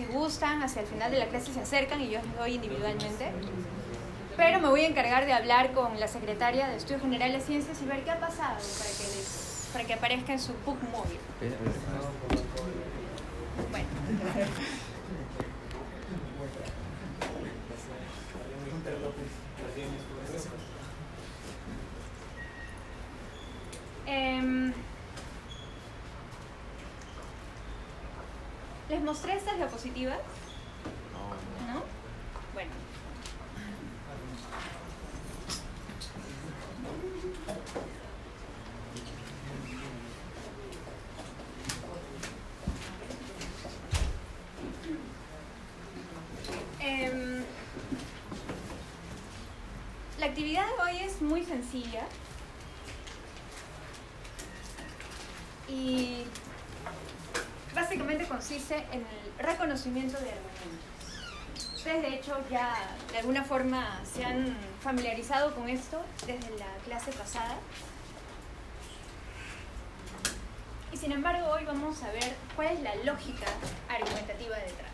Si gustan, hacia el final de la clase se acercan y yo les doy individualmente. Pero me voy a encargar de hablar con la secretaria de Estudio General de Ciencias y ver qué ha pasado para que, les, para que aparezca en su book móvil. Bueno, em, les mostré estas diapositivas, ¿no? Bueno. Em, la actividad de hoy es muy sencilla y básicamente consiste en el reconocimiento de argumentos. Ustedes de hecho ya de alguna forma se han familiarizado con esto desde la clase pasada. Y sin embargo hoy vamos a ver cuál es la lógica argumentativa detrás.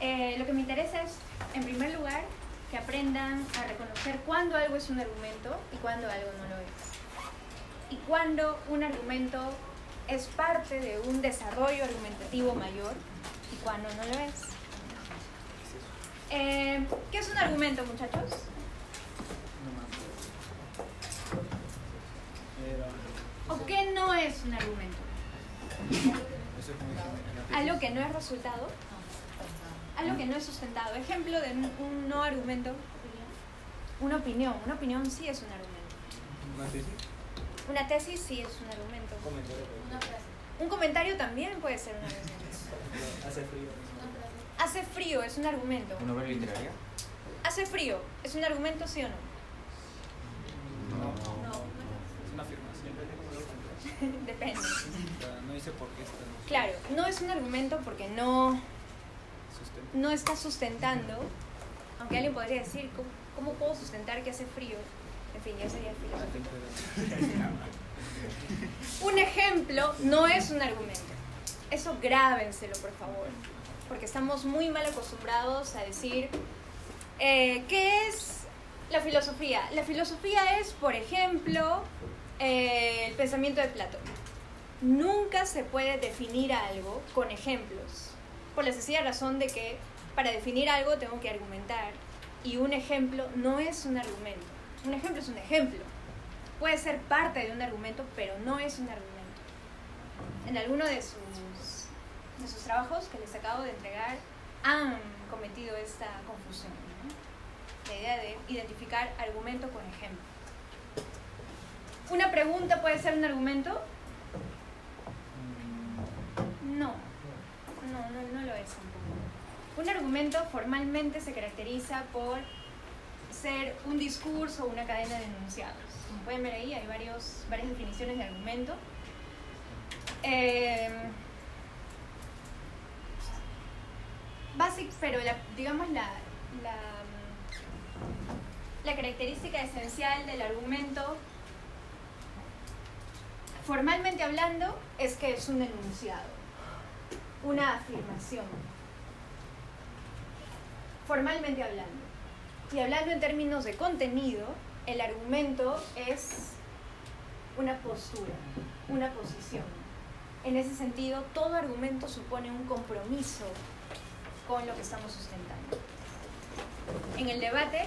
Eh, lo que me interesa es, en primer lugar, que aprendan a reconocer cuándo algo es un argumento y cuándo algo no lo es. Y cuándo un argumento es parte de un desarrollo argumentativo mayor y cuándo no lo es. Eh, ¿Qué es un argumento, muchachos? ¿O qué no es un argumento? Algo que no es resultado, algo que no es sustentado. Ejemplo de un, no argumento, una opinión. Una opinión sí es un argumento. Una tesis sí es un argumento. Una frase. Un comentario también puede ser un argumento. Hace frío. Una frase. Hace frío es un argumento. ¿Una obra literaria? Hace frío es un argumento, sí o no? No, No. es una afirmación. Depende. No dice por qué está Claro, no es un argumento porque no, no está sustentando. Aunque alguien podría decir, ¿cómo, cómo puedo sustentar que hace frío? En fin, ya sería frío. Un ejemplo no es un argumento. Eso grábenselo, por favor. Porque estamos muy mal acostumbrados a decir, eh, ¿qué es la filosofía? La filosofía es, por ejemplo, eh, el pensamiento de Platón. Nunca se puede definir algo con ejemplos, por la sencilla razón de que para definir algo tengo que argumentar y un ejemplo no es un argumento. Un ejemplo es un ejemplo. Puede ser parte de un argumento, pero no es un argumento. En alguno de sus, de sus trabajos que les acabo de entregar han cometido esta confusión. ¿no? La idea de identificar argumento con ejemplo. ¿Una pregunta puede ser un argumento? No, no, no, no lo es tampoco. Un argumento formalmente se caracteriza por ser un discurso o una cadena de enunciados. Como pueden ver ahí, hay varios, varias definiciones de argumento. Eh, pero digamos la, la, la característica esencial del argumento, formalmente hablando, es que es un enunciado, una afirmación. Formalmente hablando. Y hablando en términos de contenido, el argumento es una postura, una posición. En ese sentido, todo argumento supone un compromiso con lo que estamos sustentando. En el debate,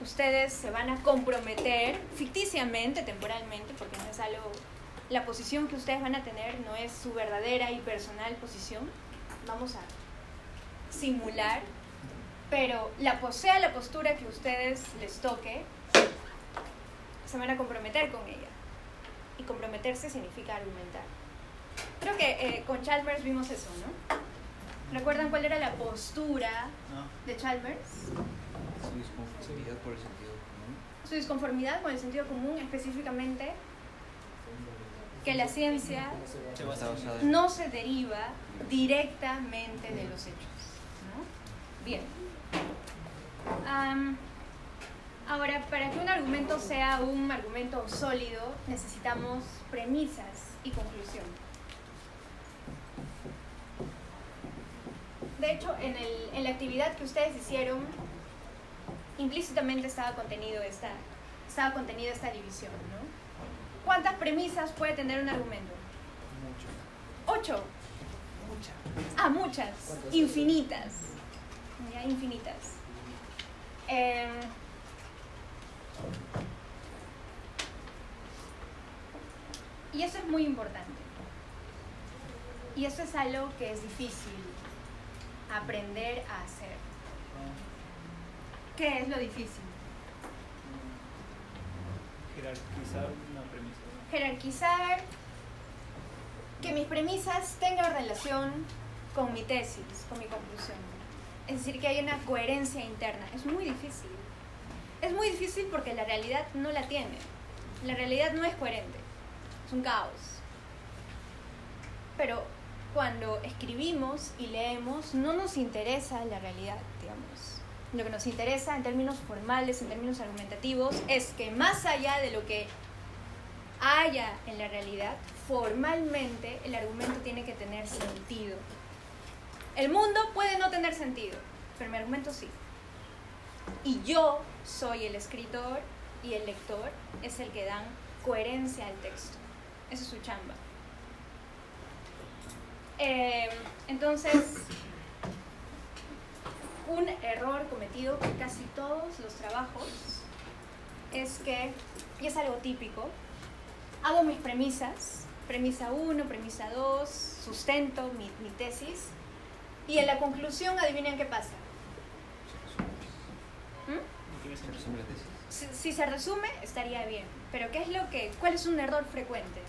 ustedes se van a comprometer ficticiamente, temporalmente, porque no es algo, la posición que ustedes van a tener no es su verdadera y personal posición. Vamos a simular, pero la posea la postura que ustedes les toque, se van a comprometer con ella. Y comprometerse significa argumentar. Creo que eh, con Chalmers vimos eso, ¿no? ¿Recuerdan cuál era la postura No. de Chalmers? Su disconformidad por el sentido común. Su disconformidad con el sentido común, específicamente que la ciencia no se deriva directamente de los hechos. ¿no? Bien. Ahora, para que un argumento sea un argumento sólido, necesitamos premisas y conclusión. De hecho, en, el- en la actividad que ustedes hicieron, implícitamente estaba contenido esta, estaba contenido esta división. ¿no? ¿Cuántas premisas puede tener un argumento? Mucho. Ocho. Mucha. Ah, muchas. Infinitas. Ya, infinitas. Em, y eso es muy importante. Y eso es algo que es difícil aprender a hacer. ¿Qué es lo difícil? Jerarquizar una premisa. Jerarquizar, que mis premisas tengan relación con mi tesis, con mi conclusión. Es decir, que haya una coherencia interna. Es muy difícil. Es muy difícil porque la realidad no la tiene. La realidad no es coherente. Es un caos. Pero cuando escribimos y leemos, no nos interesa la realidad, digamos. Lo que nos interesa en términos formales, en términos argumentativos, es que más allá de lo que haya en la realidad, formalmente el argumento tiene que tener sentido. El mundo puede no tener sentido, pero mi argumento sí. Y yo soy el escritor y el lector es el que dan coherencia al texto. Esa es su chamba. Eh, entonces, un error cometido por casi todos los trabajos es que, y es algo típico, hago mis premisas, premisa 1, premisa 2, sustento mi, mi tesis, y en la conclusión adivinen qué pasa. ¿Mm? Tesis. Si, si se resume, estaría bien. Pero ¿qué es lo que, cuál es un error frecuente?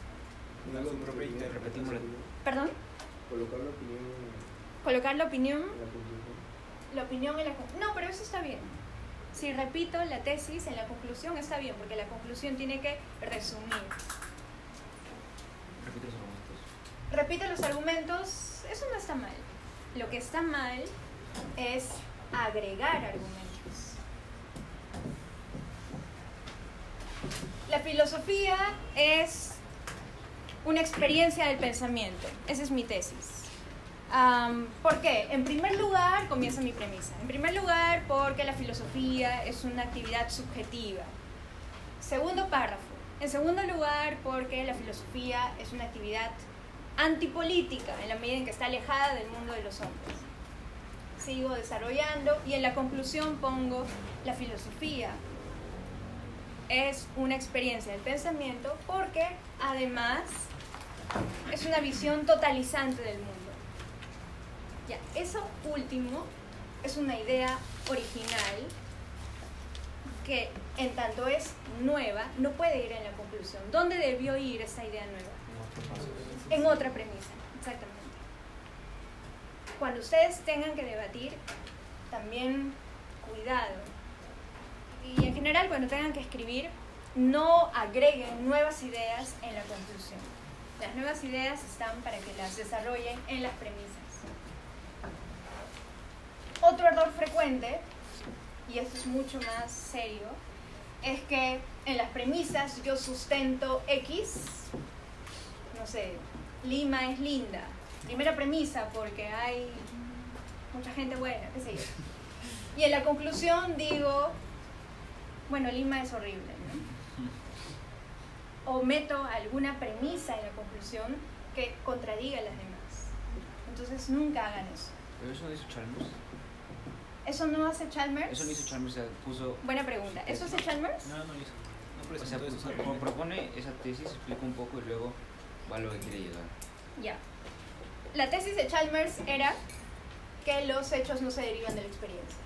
Propia interpretación. Repetimos la- Perdón, Colocar la opinión colocar la opinión, la opinión en la No, pero eso está bien. Si repito la tesis en la conclusión, está bien, porque la conclusión tiene que resumir. Repite los argumentos. repite los argumentos, eso no está mal. Lo que está mal es agregar argumentos. La filosofía es una experiencia del pensamiento. Esa es mi tesis. Am, ¿Por qué? En primer lugar, comienza mi premisa. En primer lugar, porque la filosofía es una actividad subjetiva. Segundo párrafo. En segundo lugar, porque la filosofía es una actividad antipolítica en la medida en que está alejada del mundo de los hombres. Sigo desarrollando y en la conclusión pongo la filosofía es una experiencia del pensamiento porque además es una visión totalizante del mundo. Ya, eso último es una idea original que en tanto es nueva, no puede ir en la conclusión. ¿Dónde debió ir esa idea nueva? En otra premisa, exactamente. Cuando ustedes tengan que debatir, también cuidado. Y en general, cuando tengan que escribir, no agreguen nuevas ideas en la conclusión. Las nuevas ideas están para que las desarrollen en las premisas. Otro error frecuente, y esto es mucho más serio, es que en las premisas yo sustento X, no sé, Lima es linda. Primera premisa porque hay mucha gente buena, qué sé yo. Y en la conclusión digo, bueno, Lima es horrible, ¿no? O meto alguna premisa en la conclusión que contradiga a las demás. Entonces nunca hagan eso. Pero eso no hizo Chalmers. ¿Eso no hace Chalmers? Eso no hizo Chalmers, puso. Buena pregunta. ¿Eso hace Chalmers? No, no lo hizo. No O sea, pro- argumentos. propone esa tesis, explica un poco y luego va a lo que quiere llegar. Ya. La tesis de Chalmers era que los hechos no se derivan de la experiencia.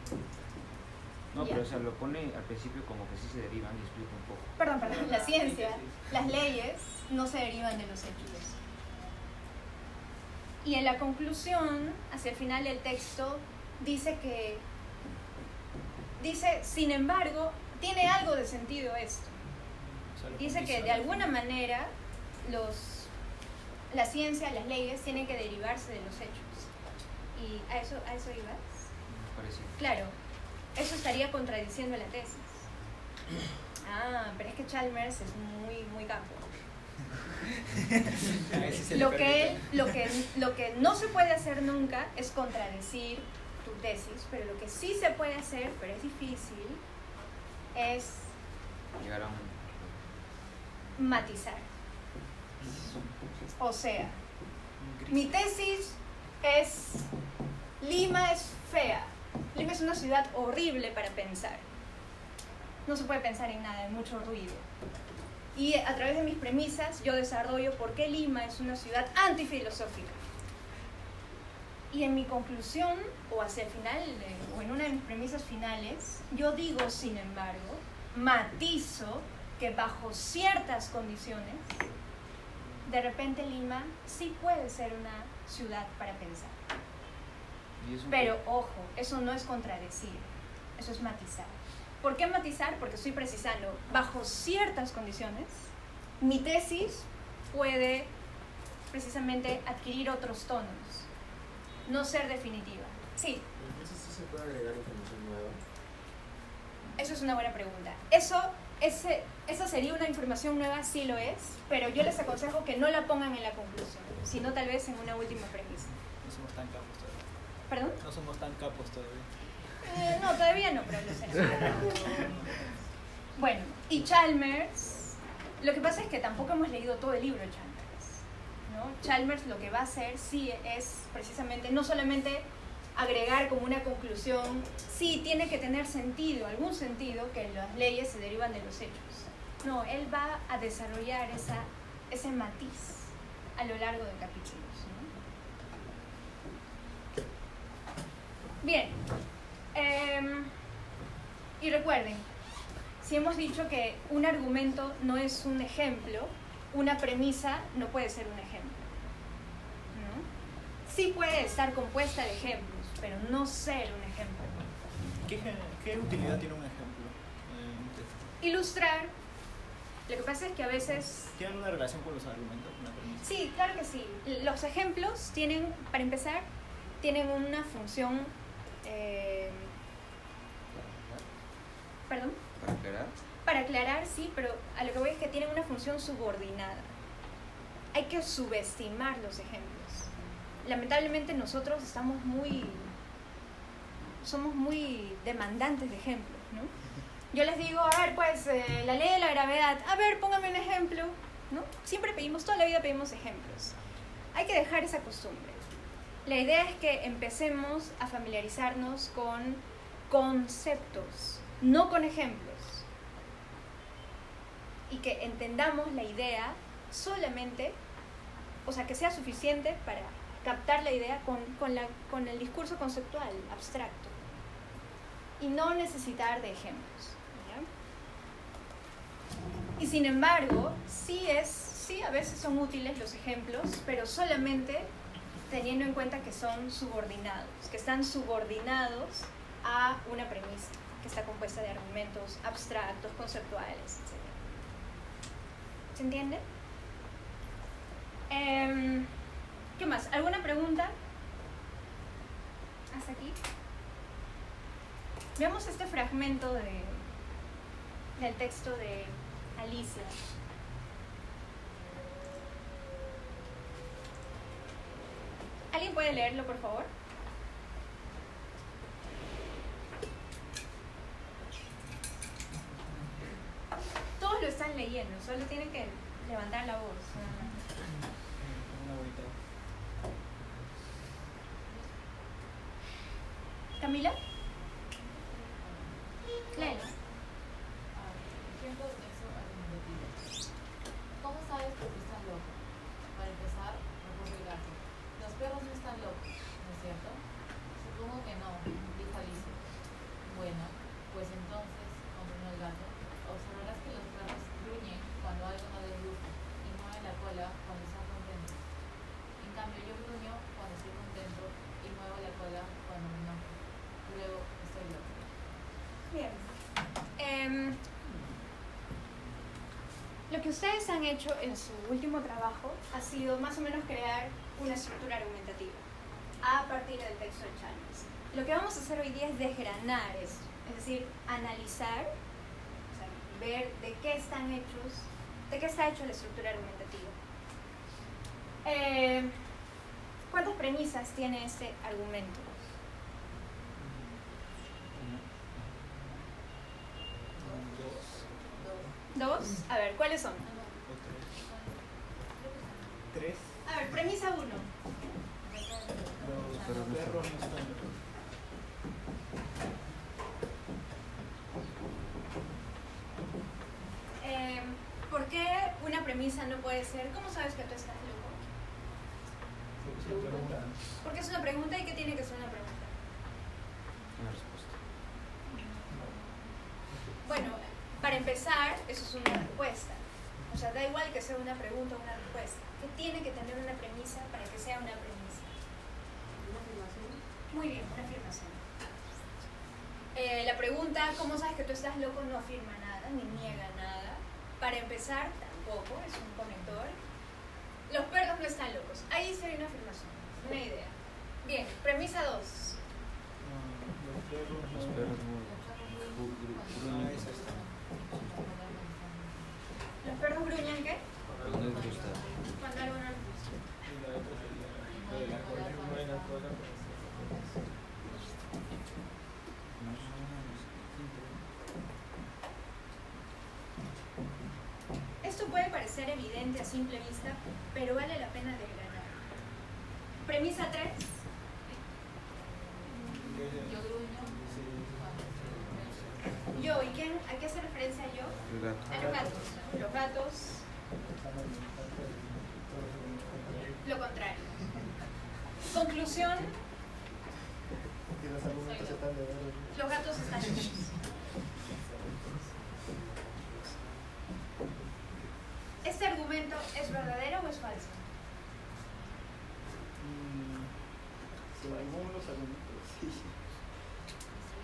No, pero o sea, lo pone al principio como que sí se derivan y explica un poco. Perdón, perdón, la ciencia, las leyes no se derivan de los hechos. Y en la conclusión, hacia el final del texto, dice que, dice, sin embargo, tiene algo de sentido esto. Dice que de alguna manera los, la ciencia, las leyes tienen que derivarse de los hechos. ¿Y a eso, a eso ibas? Me parece. Claro, eso estaría contradiciendo la tesis. Ah, pero es que Chalmers es muy, muy campo. Lo que, él, lo, que, lo que no se puede hacer nunca es contradecir tu tesis, pero lo que sí se puede hacer, pero es difícil, es Llegar a un. matizar. O sea, mi tesis es Lima es fea. Lima es una ciudad horrible para pensar. No se puede pensar en nada, hay mucho ruido. Y a través de mis premisas yo desarrollo por qué Lima es una ciudad antifilosófica. Y en mi conclusión, o hacia el final, o en una de mis premisas finales, yo digo, sin embargo, matizo que bajo ciertas condiciones, de repente Lima sí puede ser una ciudad para pensar. Pero ojo, eso no es contradecir, eso es matizar. ¿Por qué matizar? Porque estoy precisando, bajo ciertas condiciones, mi tesis puede precisamente adquirir otros tonos, no ser definitiva. Sí, Entonces sí se puede agregar información nueva. eso es una buena pregunta. Eso, ese, esa sería una información nueva, sí lo es, pero yo les aconsejo que no la pongan en la conclusión, sino tal vez en una última premisa. No somos tan. ¿Perdón? No somos tan capos todavía. Eh, no, todavía no, pero lo será. Bueno, y Chalmers, lo que pasa es que tampoco hemos leído todo el libro de Chalmers. ¿no? Chalmers lo que va a hacer sí es precisamente no solamente agregar como una conclusión, sí tiene que tener sentido, algún sentido, que las leyes se derivan de los hechos. No, él va a desarrollar esa, ese matiz a lo largo de capítulos. ¿no? Bien, Em, y recuerden, si hemos dicho que un argumento no es un ejemplo, una premisa no puede ser un ejemplo. ¿no? Sí puede estar compuesta de ejemplos, pero no ser un ejemplo. ¿Qué, utilidad tiene un ejemplo? Eh? Ilustrar, lo que pasa es que a veces... ¿Tiene alguna relación con los argumentos? la premisa? Sí, claro que sí. Los ejemplos tienen, para empezar, tienen una función... eh, ¿Perdón? Para aclarar. Para aclarar, sí, pero a lo que voy es que tienen una función subordinada. Hay que subestimar los ejemplos. Lamentablemente nosotros estamos muy... somos muy demandantes de ejemplos, ¿no? Yo les digo, a ver, pues, eh, la ley de la gravedad, a ver, póngame un ejemplo, ¿no? Siempre pedimos, toda la vida pedimos ejemplos. Hay que dejar esa costumbre. La idea es que empecemos a familiarizarnos con conceptos, no con ejemplos y que entendamos la idea solamente, o sea, que sea suficiente para captar la idea con, con, la, con el discurso conceptual, abstracto, y no necesitar de ejemplos. Y sin embargo, sí, es, sí a veces son útiles los ejemplos, pero solamente teniendo en cuenta que son subordinados, que están subordinados a una premisa que está compuesta de argumentos abstractos, conceptuales, etc. ¿Se entiende? Em, ¿Qué más? ¿Alguna pregunta? ¿Hasta aquí? Veamos este fragmento de, del texto de Alicia. ¿Alguien puede leerlo, por favor? Todos lo están leyendo, solo tienen que levantar la voz. ¿Camila? Léelo. Ejemplo de texto argumentativo. ¿Cómo sabes que tú estás loco? Para empezar, no puedo gato. Los perros no están locos, ¿no es cierto? Supongo que no, dijo Alicia. Bueno, pues Lo que ustedes han hecho en su último trabajo ha sido más o menos crear una estructura argumentativa a partir del texto de Chalmers. Lo que vamos a hacer hoy día es desgranar eso, es decir, analizar, ver de qué están hechos, de qué está hecho la estructura argumentativa. Eh, ¿Cuántas premisas tiene este argumento? Dos. A ver, ¿cuáles son? Tres. A ver, premisa uno. Los perros no están. Eh, ¿Por qué una premisa no puede ser? ¿Cómo sabes que tú estás loco? Porque es una pregunta y ¿qué tiene que ser una pregunta? Una respuesta. Bueno, para eso es una respuesta. O sea, da igual que sea una pregunta o una respuesta. ¿Qué tiene que tener una premisa para que sea una premisa? ¿Una afirmación? Muy bien, una afirmación. Eh, la pregunta, ¿cómo sabes que tú estás loco? No afirma nada, ni niega nada. Para empezar, tampoco, es un conector. Los perros no están locos. Ahí sería una afirmación, una idea. Bien, premisa 2. Los perros no Los perros no. Ah, esa está. ¿Los perros gruñan qué? Esto puede parecer evidente a simple vista, pero vale la pena desgranar. Premisa 3. Yo gruño. Yo, ¿y quién? ¿A qué hace referencia yo? El gato. A los gatos. Los gatos, lo contrario. Conclusión, Que los argumentos están de ver. los gatos están locos. ¿Este argumento es verdadero o es falso? Según los argumentos, sí.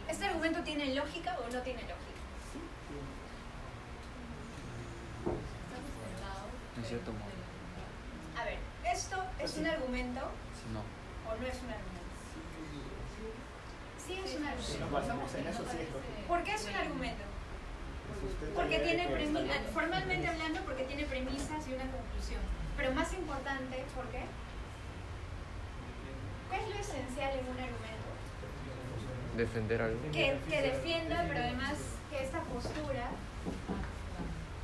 ¿Este argumento tiene lógica o no tiene lógica? En cierto modo. A ver, ¿esto es un argumento no. o no es un argumento? Sí es un Si nos argumento. basamos en eso, sí es lógico. ¿Por qué es un argumento? Pues Porque tiene que premi- estar loco. formalmente hablando, porque tiene premisas y una conclusión. Pero más importante, ¿por qué? ¿Qué es lo esencial en un argumento? Defender algo. Que, que defienda, pero además que esta postura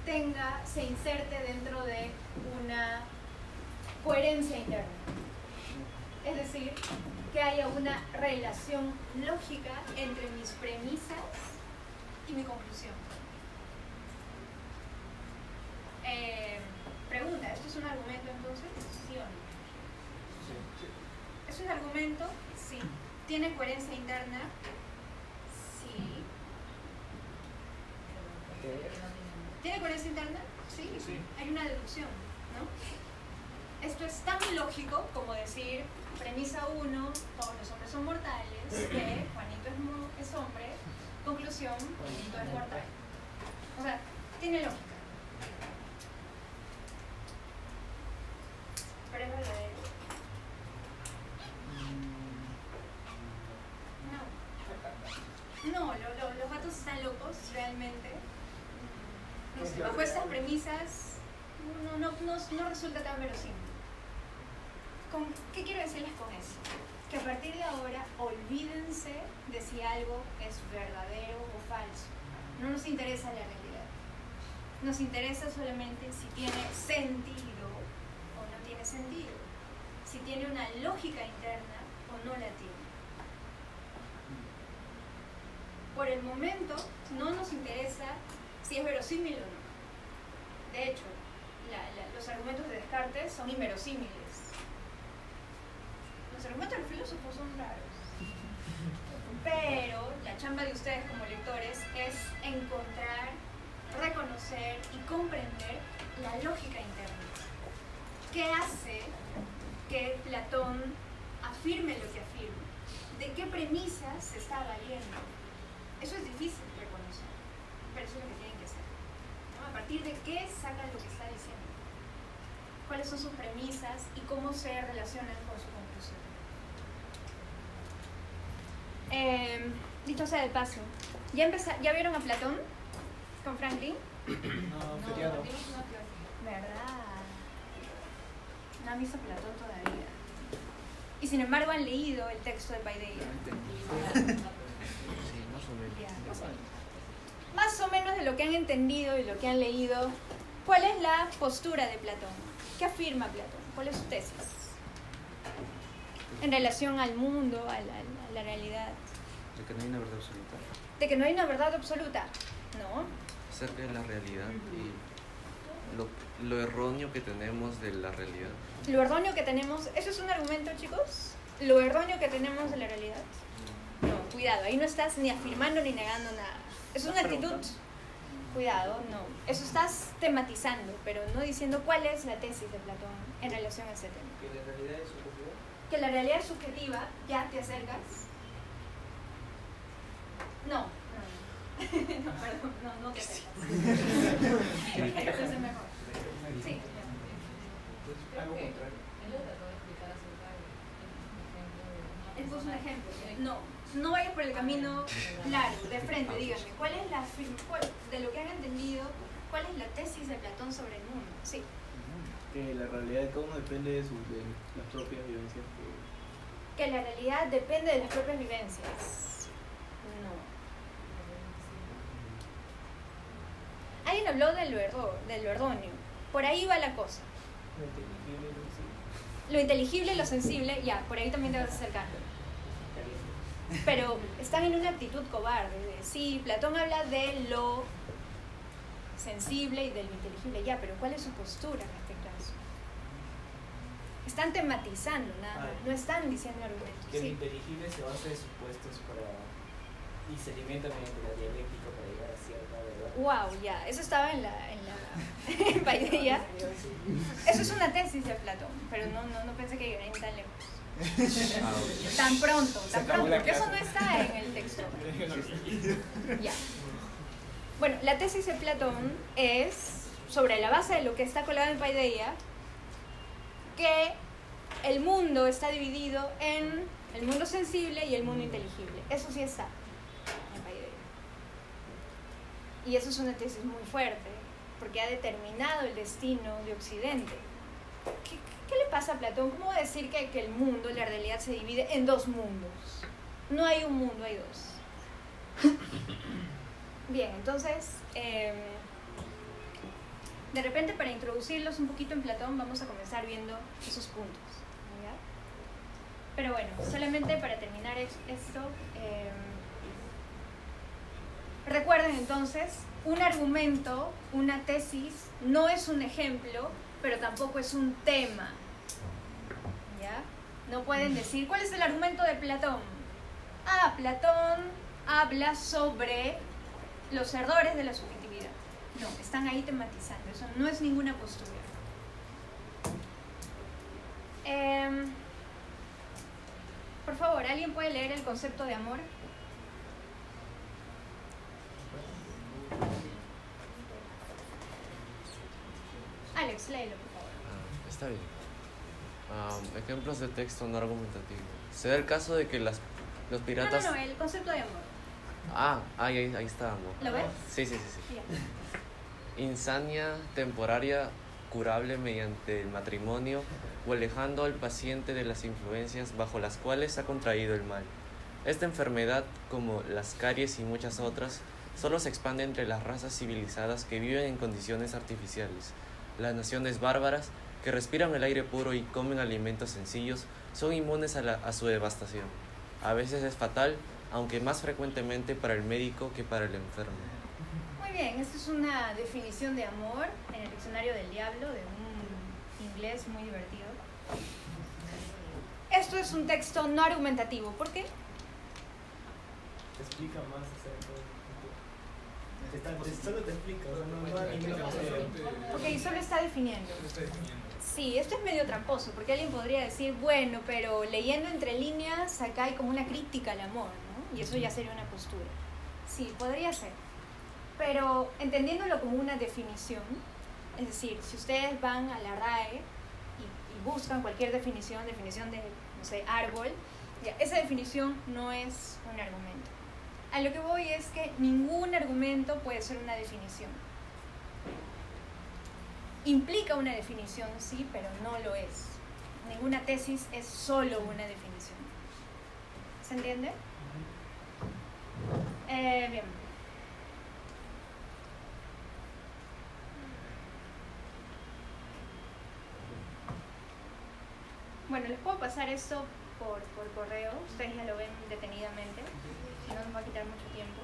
tenga, se inserte dentro de una coherencia interna. Es decir, que haya una relación lógica entre mis premisas y mi conclusión. Eh, pregunta, ¿esto es un argumento entonces? ¿Sí o no? ¿Es un argumento? ¿Tiene coherencia interna? Sí. ¿Tiene coherencia interna? Sí. Sí. Hay una deducción, ¿no? Esto es tan lógico como decir, premisa 1, todos los hombres son mortales, que Juanito es, es hombre, conclusión, Juanito es mortal. O sea, tiene lógica. Pero es verdadero. No. No, lo- lo- los realmente. No sé, bajo estas premisas no, no, no, no resulta tan verosímil. ¿Con- ¿Qué quiero decirles con eso? Que a partir de ahora olvídense de si algo es verdadero o falso. No nos interesa la realidad. Nos interesa solamente si tiene sentido o no tiene sentido. Si tiene una lógica interna o no la tiene. Por el momento no nos interesa si es verosímil o no. De hecho, los argumentos de Descartes son inverosímiles. Los argumentos de los son raros. Pero la chamba de ustedes como lectores es encontrar, reconocer y comprender la lógica interna. ¿Qué hace que Platón afirme lo que afirma? ¿De qué premisas se está valiendo? Eso es difícil reconocer, pero eso es lo que tienen que hacer. ¿no? A partir de qué saca lo que está diciendo. Cuáles son sus premisas y cómo se relacionan con su conclusión. Eh, dicho sea de paso, ¿ya, ¿ya vieron a Platón con Franklin? No, feriado. ¿Verdad? No han visto Platón todavía. Y sin embargo han leído el texto de Paideia. Más o menos. Más o menos de lo que han entendido y lo que han leído, ¿cuál es la postura de Platón? ¿Qué afirma Platón? ¿Cuál es su tesis? En relación al mundo, a la, realidad. De que no hay una verdad absoluta. De que no hay una verdad absoluta, ¿no? Acerca de la realidad y lo, lo erróneo que tenemos de la realidad. Lo erróneo que tenemos, ¿eso es un argumento, chicos? Lo erróneo que tenemos de la realidad. No, cuidado, ahí no estás ni afirmando ni negando nada. Es una actitud, cuidado, no. Eso estás tematizando, pero no diciendo cuál es la tesis de Platón en relación a ese tema. ¿Que la realidad es subjetiva? Que la realidad es subjetiva, ya te acercas. No, no, no, perdón, no, no te acercas. Eso es mejor. Sí. Algo contrario. Él puso un ejemplo. No, no vayas por el camino largo, de frente, díganme. ¿Cuál es la de lo que han entendido, cuál es la tesis de Platón sobre el mundo? Sí. Que la realidad de cada uno depende de, sus, de las propias vivencias. Que la realidad depende de las propias vivencias. No. Alguien habló de lo, de lo erróneo. Por ahí va la cosa. Lo inteligible y lo sensible, ya, por ahí también te vas a acercar. Pero están en una actitud cobarde. sí, Platón habla de lo sensible y de lo inteligible, ya, pero ¿cuál es su postura en este caso? Están tematizando nada no están diciendo argumentos. Que lo inteligible se basa en supuestos para y se alimenta mediante la dialéctica para llegar a cierta verdad. Wow, ya, eso estaba en la, en la paideia. Eso es una tesis de Platón, pero no, no, no pensé que iban tan lejos. Tan pronto, tan pronto, porque eso no está en el texto. ya. Bueno, la tesis de Platón es, sobre la base de lo que está colgado en Paideia, que el mundo está dividido en el mundo sensible y el mundo inteligible. Eso sí está. Y eso es una tesis muy fuerte, porque ha determinado el destino de Occidente. ¿Qué, le pasa a Platón? ¿Cómo decir que, que, el mundo, la realidad, se divide en dos mundos? No hay un mundo, hay dos. Bien, entonces, em, de repente para introducirlos un poquito en Platón, vamos a comenzar viendo esos puntos. Pero bueno, solamente para terminar esto. Em, Recuerden entonces, un argumento, una tesis, no es un ejemplo, pero tampoco es un tema. ¿Ya? No pueden decir, ¿cuál es el argumento de Platón? Ah, Platón habla sobre los errores de la subjetividad. No, están ahí tematizando, eso no es ninguna postura. Em, por favor, ¿alguien puede leer el concepto de amor? Alex, léelo, por favor. Ah, está bien. ejemplos de texto no argumentativo. Se da el caso de que las, los piratas... No, no, no, el concepto de amor. Ah, ahí, ahí, está amor. ¿Lo ves? Sí, sí, sí. sí. Insania temporaria curable mediante el matrimonio o alejando al paciente de las influencias bajo las cuales ha contraído el mal. Esta enfermedad, como las caries y muchas otras, solo se expande entre las razas civilizadas que viven en condiciones artificiales. Las naciones bárbaras, que respiran el aire puro y comen alimentos sencillos, son inmunes a, a su devastación. A veces es fatal, aunque más frecuentemente para el médico que para el enfermo. Muy bien, esta es una definición de amor en el diccionario del diablo, de un inglés muy divertido. Esto es un texto no argumentativo. ¿Por qué? explica más solo te explica, no, Ok, solo está definiendo. Sí, esto es medio tramposo, porque alguien podría decir, bueno, pero leyendo entre líneas, acá hay como una crítica al amor, ¿no? Y eso ya sería una postura. Sí, podría ser. pero entendiéndolo como una definición, es decir, si ustedes van a la RAE y, y buscan cualquier definición, definición de, no sé, árbol, ya, esa definición no es un argumento. A lo que voy es que ningún argumento puede ser una definición. Implica una definición, sí, pero no lo es. Ninguna tesis es solo una definición. ¿Se entiende? Eh, bien. Bueno, les puedo pasar esto por, por correo, ustedes ya lo ven detenidamente, si no nos va a quitar mucho tiempo.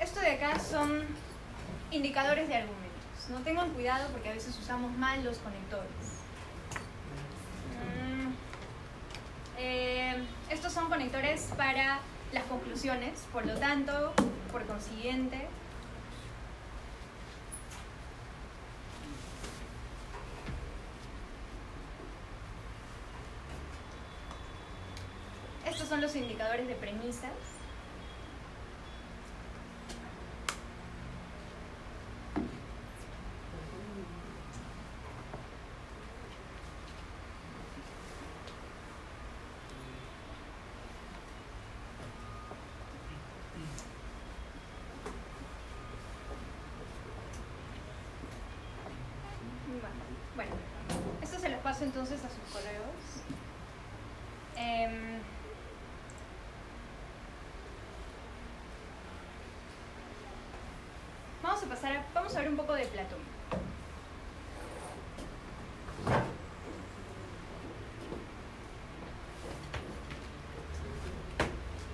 Esto de acá son indicadores de argumentos. No tengan cuidado porque a veces usamos mal los conectores. Mm, eh, estos son conectores para las conclusiones, por lo tanto, por consiguiente, estos son los indicadores de premisas. Bueno, esto se los paso entonces a sus correos. Em, vamos a pasar a, vamos a ver un poco de Platón.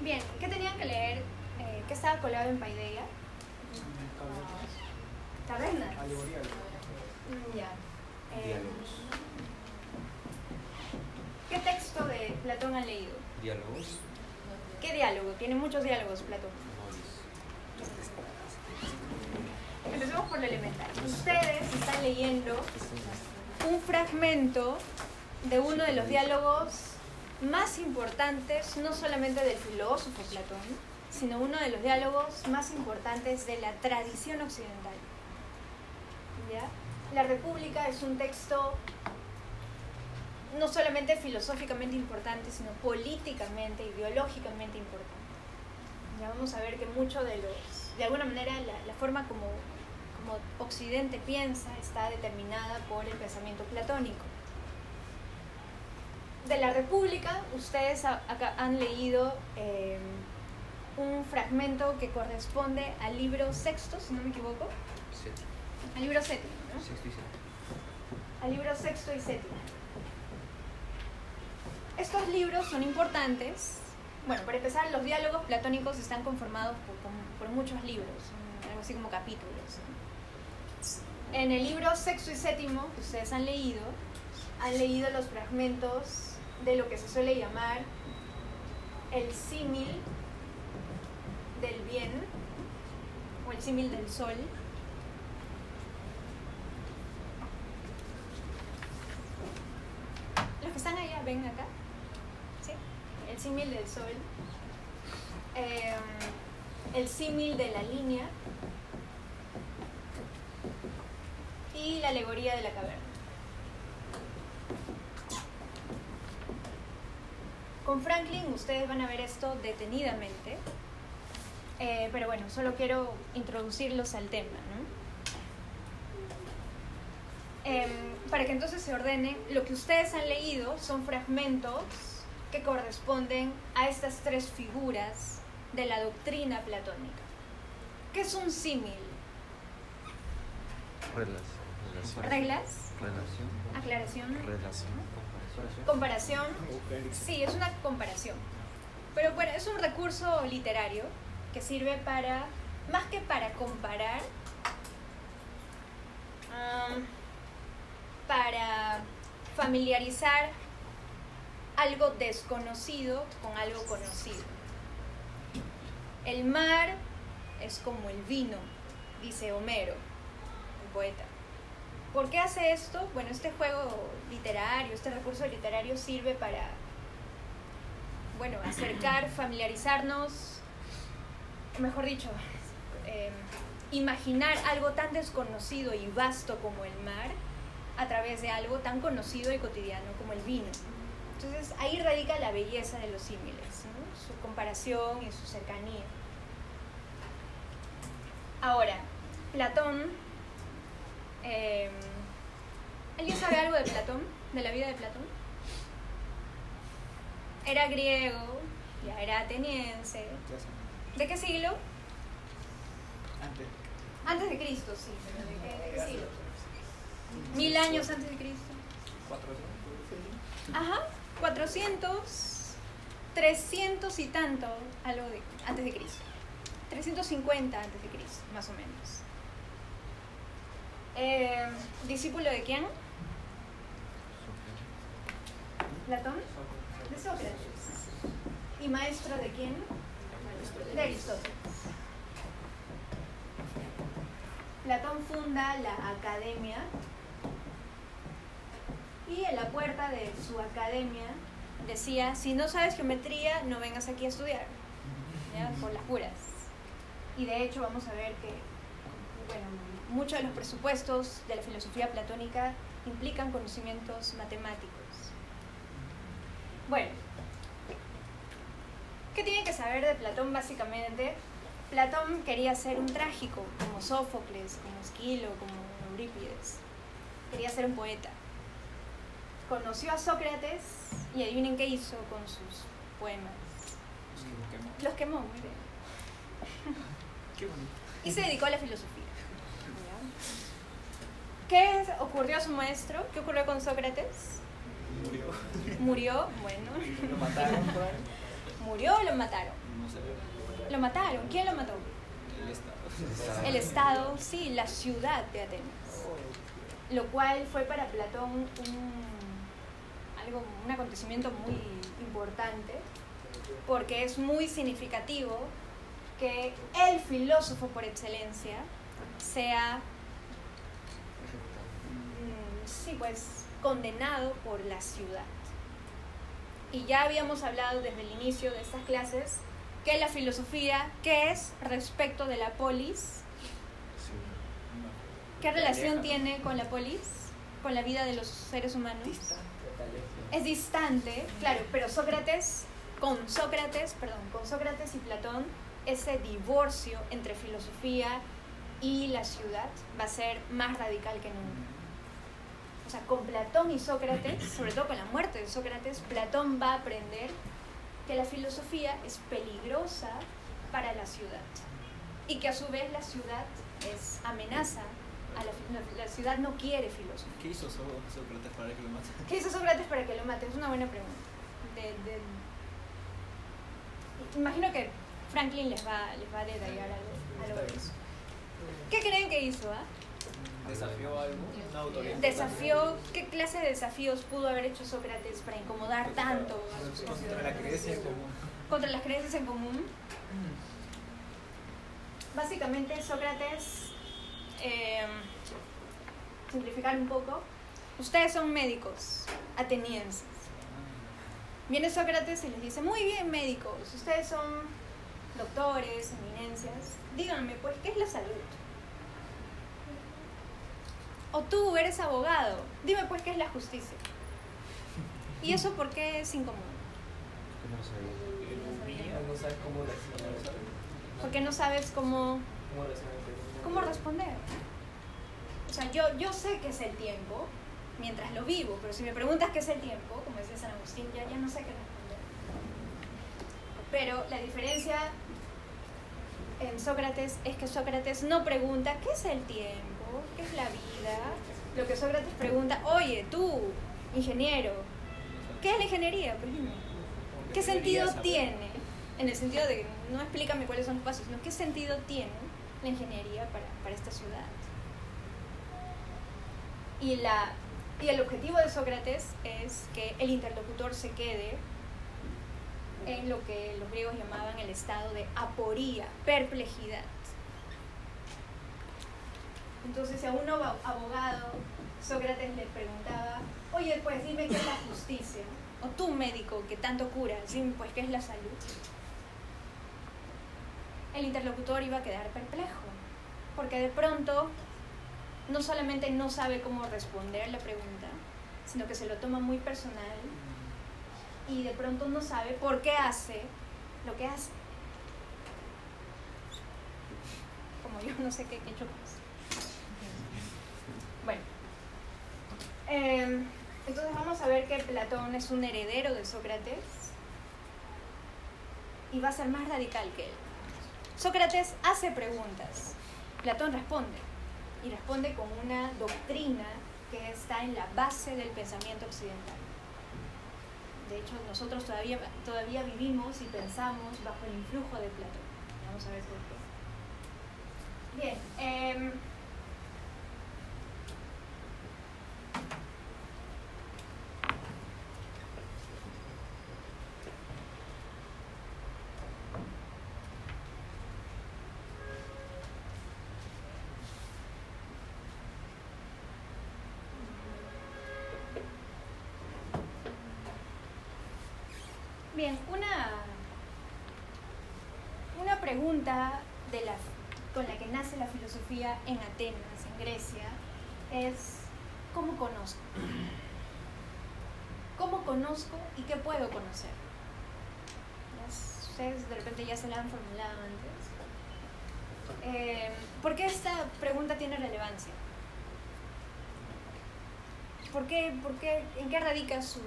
Bien, ¿qué tenían que leer? Eh, ¿Qué estaba colado en Paideia? Tabernas. Alegoría. Mm, Ya. Eh, ¿Qué texto de Platón han leído? Diálogos. ¿Qué diálogo? Tiene muchos diálogos Platón. Empecemos por lo elemental. Ustedes están leyendo un fragmento de uno de los diálogos más importantes, no solamente del filósofo Platón, sino uno de los diálogos más importantes de la tradición occidental. ¿Ya? La República es un texto no solamente filosóficamente importante, sino políticamente, ideológicamente importante. Ya vamos a ver que mucho de los, de alguna manera, la, la forma como, como Occidente piensa está determinada por el pensamiento platónico. De la República, ustedes acá han leído eh, un fragmento que corresponde al libro sexto, si no me equivoco, al libro séptimo, ¿no? al libro sexto y séptimo. Estos libros son importantes. Bueno, para empezar, los diálogos platónicos están conformados por, muchos libros, algo así como capítulos. ¿no? En el libro sexto y séptimo que ustedes han leído, han leído los fragmentos de lo que se suele llamar el símil del bien o el símil del sol. Los que están allá, ven acá. El símil del sol. Eh, el símil de la línea. Y la alegoría de la caverna. Con Franklin ustedes van a ver esto detenidamente. Eh, pero bueno, solo quiero introducirlos al tema. Em, para que entonces se ordene, lo que ustedes han leído son fragmentos que corresponden a estas tres figuras de la doctrina platónica. ¿Qué es un símil? Reglas. Relación. ¿Reglas? Relación. ¿Aclaración? Relación. ¿Comparación? Sí, es una comparación. Pero bueno, es un recurso literario que sirve para, más que para comparar, para familiarizar algo desconocido con algo conocido. El mar es como el vino, dice Homero, el poeta. ¿Por qué hace esto? Bueno, este juego literario, este recurso literario sirve para, bueno, acercar, familiarizarnos, mejor dicho, eh, imaginar algo tan desconocido y vasto como el mar a través de algo tan conocido y cotidiano como el vino. Entonces ahí radica la belleza de los símiles, su comparación y su cercanía. Ahora, Platón, eh, ¿alguien sabe algo de Platón? ¿De la vida de Platón? Era griego, ya era ateniense. ¿De qué siglo? Antes. Antes de Cristo, sí. ¿De qué, siglo? Mil años antes de Cristo. Ajá, 400, 300 y tanto, algo de, antes de Cristo. 350 antes de Cristo, más o menos. Eh, ¿Discípulo de quién? ¿Platón? De Sócrates. ¿Y maestro de quién? De Aristóteles. Platón funda la academia y en la puerta de su academia decía, si no sabes geometría, no vengas aquí a estudiar, por las puras. Y de hecho vamos a ver que muchos de los presupuestos de la filosofía platónica implican conocimientos matemáticos. Bueno, ¿qué tienen que saber de Platón básicamente? Platón quería ser un trágico, como Sófocles, como Esquilo, como Eurípides. Quería ser un poeta. Conoció a Sócrates y adivinen qué hizo con sus poemas. Los quemó, muy bien. Qué bonito. Y se dedicó a la filosofía. ¿Qué ocurrió a su maestro? ¿Qué ocurrió con Sócrates? Murió. Murió, bueno. Lo mataron. ¿Murió o lo mataron? No sé. Lo mataron. ¿Quién lo mató? El Estado. El Estado, sí, la ciudad de Atenas. Lo cual fue para Platón un, algo, un acontecimiento muy importante, porque es muy significativo que el filósofo por excelencia sea, sí, pues, condenado por la ciudad. Y ya habíamos hablado desde el inicio de estas clases que la filosofía, ¿qué es respecto de la polis? ¿Qué relación tiene con la polis? ¿Con la vida de los seres humanos? Es distante, claro, pero Sócrates, con Sócrates, perdón, con Sócrates y Platón, ese divorcio entre filosofía y la ciudad va a ser más radical que nunca. O sea, con Platón y Sócrates, sobre todo con la muerte de Sócrates, Platón va a aprender que la filosofía es peligrosa para la ciudad y que a su vez la ciudad es amenaza a la, la ciudad no quiere filosofía. ¿Qué hizo Sócrates para que lo mate? ¿Qué hizo Sócrates para que lo mate? Es una buena pregunta. De, de... Imagino que Franklin les va, les va a detallar algo, algo de eso. ¿Qué creen que hizo? Ah? ¿Desafió algo? Una. Desafió, ¿qué clase de desafíos pudo haber hecho Sócrates para incomodar tanto a sus Contra la creencia común. contra las creencias en común? Básicamente Sócrates, eh, simplificar un poco, ustedes son médicos atenienses. Viene Sócrates y les dice, muy bien médicos, ustedes son doctores, eminencias, díganme pues, ¿qué es la salud? O tú eres abogado, dime pues, ¿qué es la justicia? ¿Y eso por qué es incomún? No sabes cómo. Porque no sabes cómo, ¿Cómo responder. O sea, yo, yo sé qué es el tiempo mientras lo vivo, pero si me preguntas qué es el tiempo, como decía San Agustín, ya, ya no sé qué responder. Pero la diferencia en Sócrates es que Sócrates no pregunta qué es el tiempo, qué es la vida. Lo que Sócrates pregunta, oye, tú, ingeniero, ¿qué es la ingeniería? ¿qué sentido tiene? En el sentido de, no explícame cuáles son los pasos, sino qué sentido tiene la ingeniería para, para esta ciudad. Y, la, y el objetivo de Sócrates es que el interlocutor se quede en lo que los griegos llamaban el estado de aporía, perplejidad. Entonces, si a un abogado Sócrates le preguntaba, oye, pues dime qué es la justicia, o tú médico que tanto curas, dime pues qué es la salud, el interlocutor iba a quedar perplejo. porque de pronto no solamente no sabe cómo responder la pregunta, sino que se lo toma muy personal y de pronto no sabe por qué hace lo que hace. Como yo no sé qué, he em, entonces vamos a ver que Platón es un heredero de Sócrates y va a ser más radical que él. Sócrates hace preguntas, Platón responde y responde con una doctrina que está en la base del pensamiento occidental. De hecho, nosotros todavía, todavía vivimos y pensamos bajo el influjo de Platón. Vamos a ver por qué. Bien. Eh, Bien, una, una pregunta de la, con la que nace la filosofía en Atenas, en Grecia, es ¿cómo conozco? ¿Cómo conozco y qué puedo conocer? Ustedes de repente ya se la han formulado antes. Eh, ¿Por qué esta pregunta tiene relevancia? ¿Por qué, por qué, ¿En qué radica su,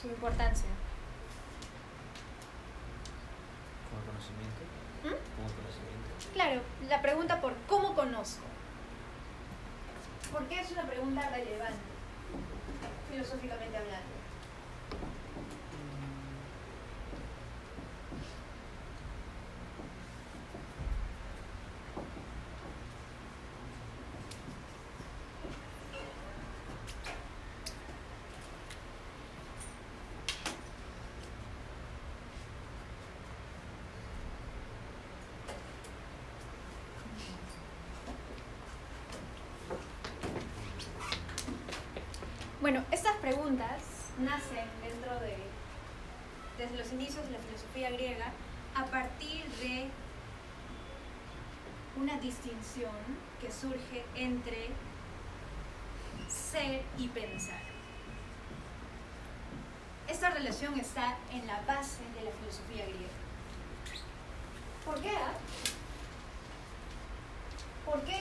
su importancia? Claro, la pregunta por cómo conozco. ¿Por qué es una pregunta relevante, filosóficamente hablando? Bueno, estas preguntas nacen dentro de, desde los inicios de la filosofía griega, a partir de una distinción que surge entre ser y pensar. Esta relación está en la base de la filosofía griega. ¿Por qué? ¿Por qué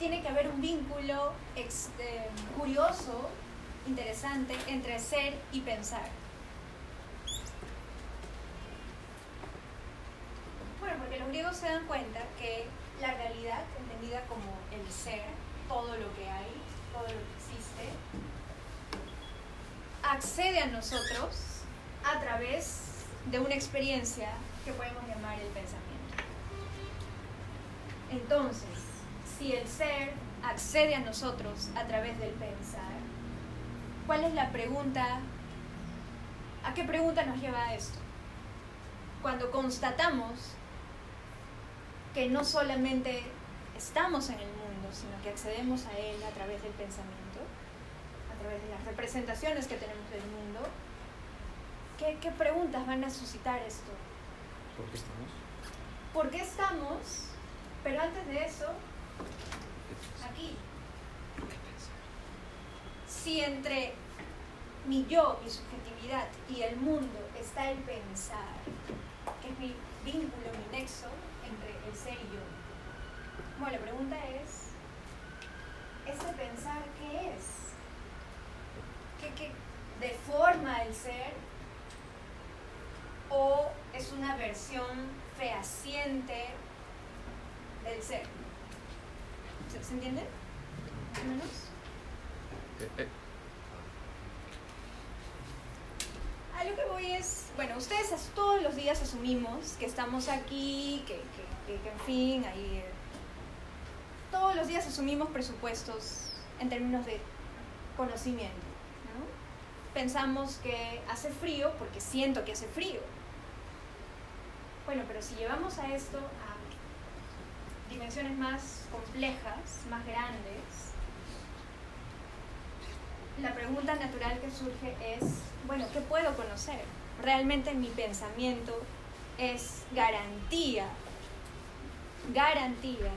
tiene que haber un vínculo este, curioso interesante entre ser y pensar. Bueno, porque los griegos se dan cuenta que la realidad, entendida como el ser, todo lo que hay, todo lo que existe, accede a nosotros a través de una experiencia que podemos llamar el pensamiento. Entonces, si el ser accede a nosotros a través del pensar, ¿Cuál es la pregunta? ¿A qué pregunta nos lleva esto? Cuando constatamos que no solamente estamos en el mundo, sino que accedemos a él a través del pensamiento, a través de las representaciones que tenemos del mundo, ¿qué, qué preguntas van a suscitar esto? ¿Por qué estamos? ¿Por qué estamos? Pero antes de eso, aquí, si entre mi yo, mi subjetividad y el mundo está el pensar, que es mi vínculo, mi nexo entre el ser y yo. Bueno, la pregunta es, ¿ese pensar qué es? ¿Qué, qué deforma el ser? ¿O es una versión fehaciente del ser? ¿Se, ¿se entiende? ¿Más o menos? Eh, a lo que voy es, bueno, ustedes todos los días asumimos que estamos aquí, que, que, en fin, ahí... Eh, todos los días asumimos presupuestos en términos de conocimiento. ¿no? Pensamos que hace frío porque siento que hace frío. Bueno, pero si llevamos a esto a dimensiones más complejas, más grandes, la pregunta natural que surge es, bueno, ¿qué puedo conocer? Realmente mi pensamiento es garantía, garantía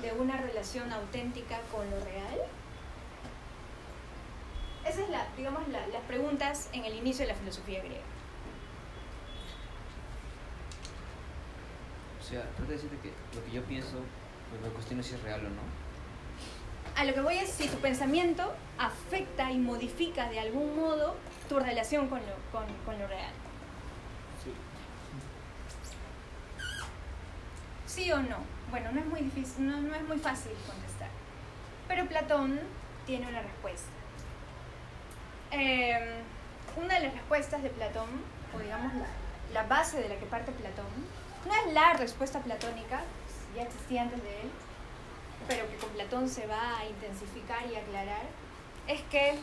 de una relación auténtica con lo real? Esas es la, digamos, las preguntas en el inicio de la filosofía griega. O sea, trata de decirte que lo que yo pienso, pues me cuestiono si es real o no. A lo que voy es si tu pensamiento afecta y modifica de algún modo tu relación con lo, con, con lo real. Sí. ¿Sí o no? Bueno, no es muy difícil, no, no es muy fácil contestar. Pero Platón tiene una respuesta. Em, una de las respuestas de Platón, o digamos la, la, base de la que parte Platón, no es la respuesta platónica, ya existía antes de él, pero que con Platón se va a intensificar y aclarar, es que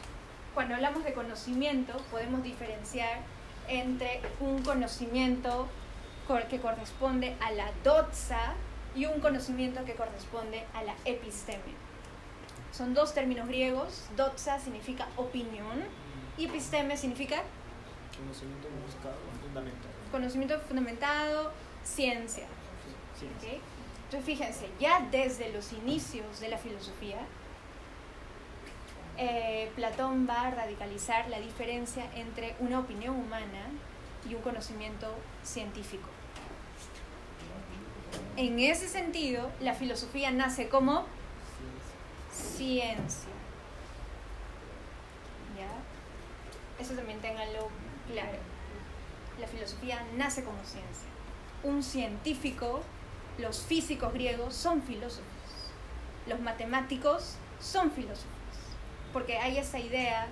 cuando hablamos de conocimiento podemos diferenciar entre un conocimiento que corresponde a la doxa y un conocimiento que corresponde a la episteme. Son dos términos griegos. Doxa significa opinión y episteme significa conocimiento buscado, fundamentado. Conocimiento fundamentado, ciencia. ¿Okay? Entonces fíjense, ya desde los inicios de la filosofía, eh, Platón va a radicalizar la diferencia entre una opinión humana y un conocimiento científico. En ese sentido, la filosofía nace como ciencia. Eso también tenganlo claro. La filosofía nace como ciencia. Un científico, los físicos griegos son filósofos. Los matemáticos son filósofos. Porque hay esa idea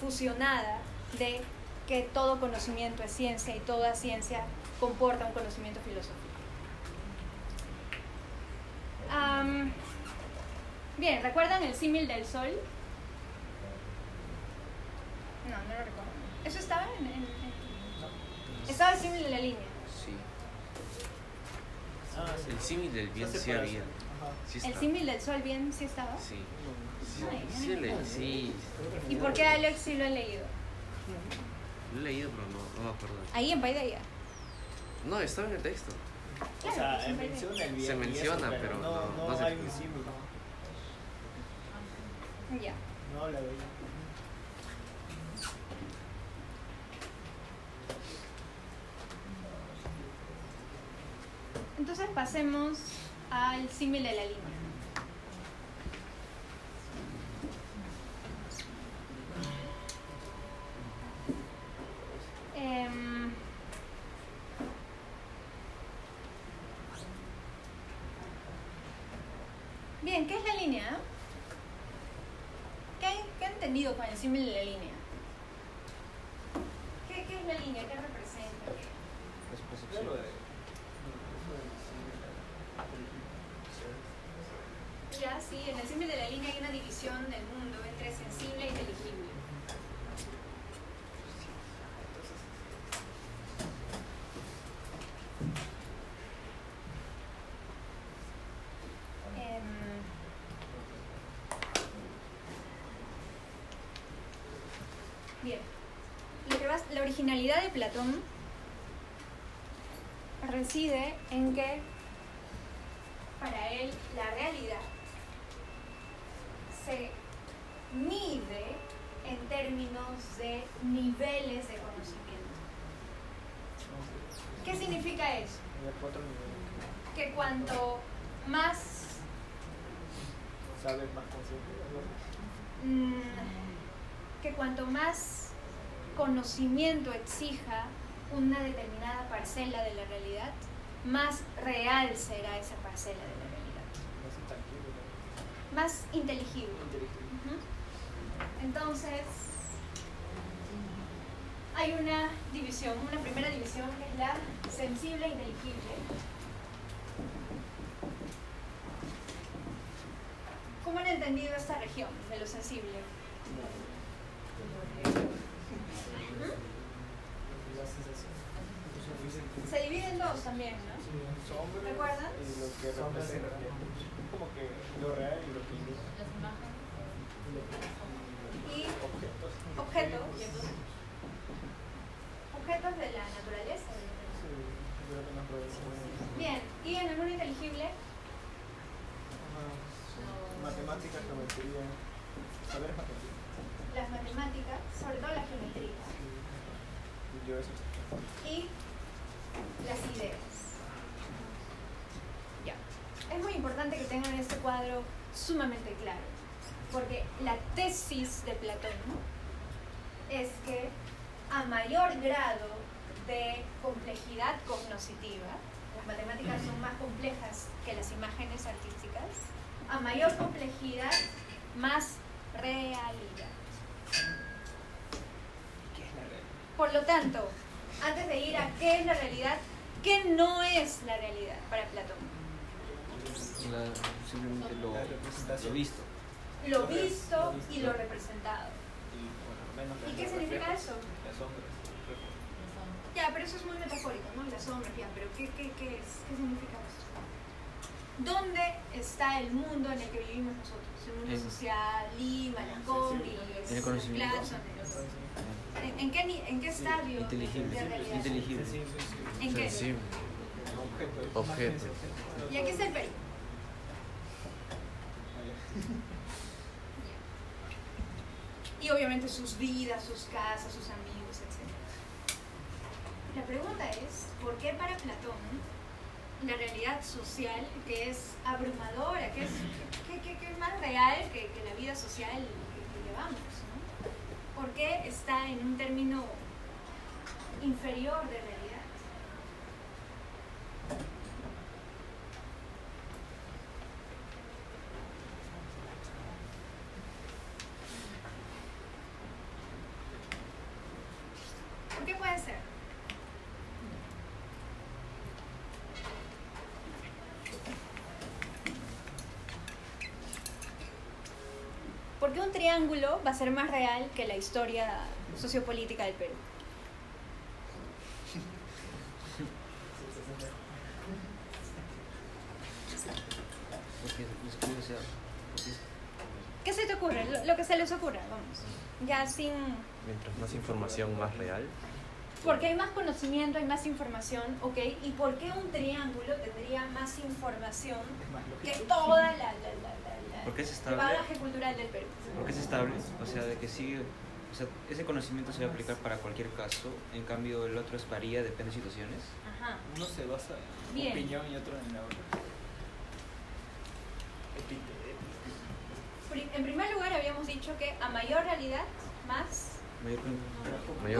fusionada de que todo conocimiento es ciencia y toda ciencia comporta un conocimiento filosófico. Bien, ¿recuerdan el símil del sol? No, no lo recuerdo. ¿Eso estaba en, en, ¿Estaba el símil de la línea? Sí. Ah, sí. El símil del bien sí había. Sí ¿El símil del sol bien sí estaba? Sí. Sí, sí, sí, sí. ¿Y por qué Alex sí lo he leído? Lo he leído, pero no, no me acuerdo. Ahí en Paideia. No, estaba en el texto. Claro, o sea, se menciona el bien. Se menciona, pero, pero, no, no, no, no hay un símbolo. Ya. No la veía. Entonces pasemos al símil de la línea. Eh, bien, ¿qué es la línea? ¿Qué, qué han entendido con el símil de la línea? ¿Qué, ¿Qué, es la línea? ¿Qué representa? Ya, sí, en el símil de la línea hay una división del mundo entre sensible e inteligible. Bien, la originalidad de Platón reside en que para él la realidad se mide en términos de niveles de conocimiento. ¿Qué significa eso? Que cuanto más... ¿Sabes más consciente? Mm, que cuanto más conocimiento exija una determinada parcela de la realidad, más real será esa parcela de la realidad. Más inteligible. Entonces, hay una división, una primera división que es la sensible e inteligible. ¿Cómo han entendido esta región de lo sensible? Se divide en dos también, ¿no? ¿Recuerdan? Y lo que representa. Como que lo real y lo que Las imágenes. Y objetos. objetos. Objetos de la naturaleza. Sí, creo que. Bien, ¿y en el mundo inteligible? matemáticas, geometría, saberes matemáticos. Las matemáticas, sobre todo la geometría. Yo eso. Y las ideas. Es muy importante que tengan este cuadro sumamente claro, porque la tesis de Platón es que a mayor grado de complejidad cognoscitiva, las matemáticas son más complejas que las imágenes artísticas, a mayor complejidad, más realidad. ¿Qué es la realidad? Por lo tanto, antes de ir a qué es la realidad, ¿qué no es la realidad para Platón? La- simplemente lo, La representación. lo visto. Lo visto y lo representado. Y, bueno, menos ¿Y qué significa reflejos, eso? Las sombras. reflejos. Ya, pero eso es muy metafórico, ¿no? La sombra, ya, pero ¿qué, qué, qué es? ¿Qué significa eso? ¿Dónde está el mundo en el que vivimos nosotros? El mundo En- social, Lima, Laconis, En el conocimiento. Platón, ¿En, en qué, ¿En qué estadio Inteligible. de realidad? Inteligible. ¿En qué? Sensible. Objeto. Objeto. ¿Y aquí está el Perú? Y obviamente sus vidas, sus casas, sus amigos, etc. La pregunta es, ¿por qué para Platón la realidad social, que es abrumadora, que es, que, es más real que, la vida social que, llevamos. ¿por qué está en un término inferior de realidad? Qué puede ser? ¿Por qué un triángulo va a ser más real que la historia sociopolítica del Perú? Porque ser- porque es- ¿Qué se te ocurre? Lo, lo que se les ocurra, vamos. Ya sin... Mientras más información, más real. Porque hay más conocimiento, hay más información, ¿ok? ¿Y por qué un triángulo tendría más información que toda la, la, la, la- la- ¿Por qué es el estable? bagaje cultural del Perú? Porque es estable, o sea, de que sigue, o sea, ese conocimiento se va a aplicar para cualquier caso, en cambio el otro es varía, depende de situaciones. Ajá. Uno se basa en Bien. opinión y otro en la otra. En primer lugar, habíamos dicho que a mayor realidad, más Mayor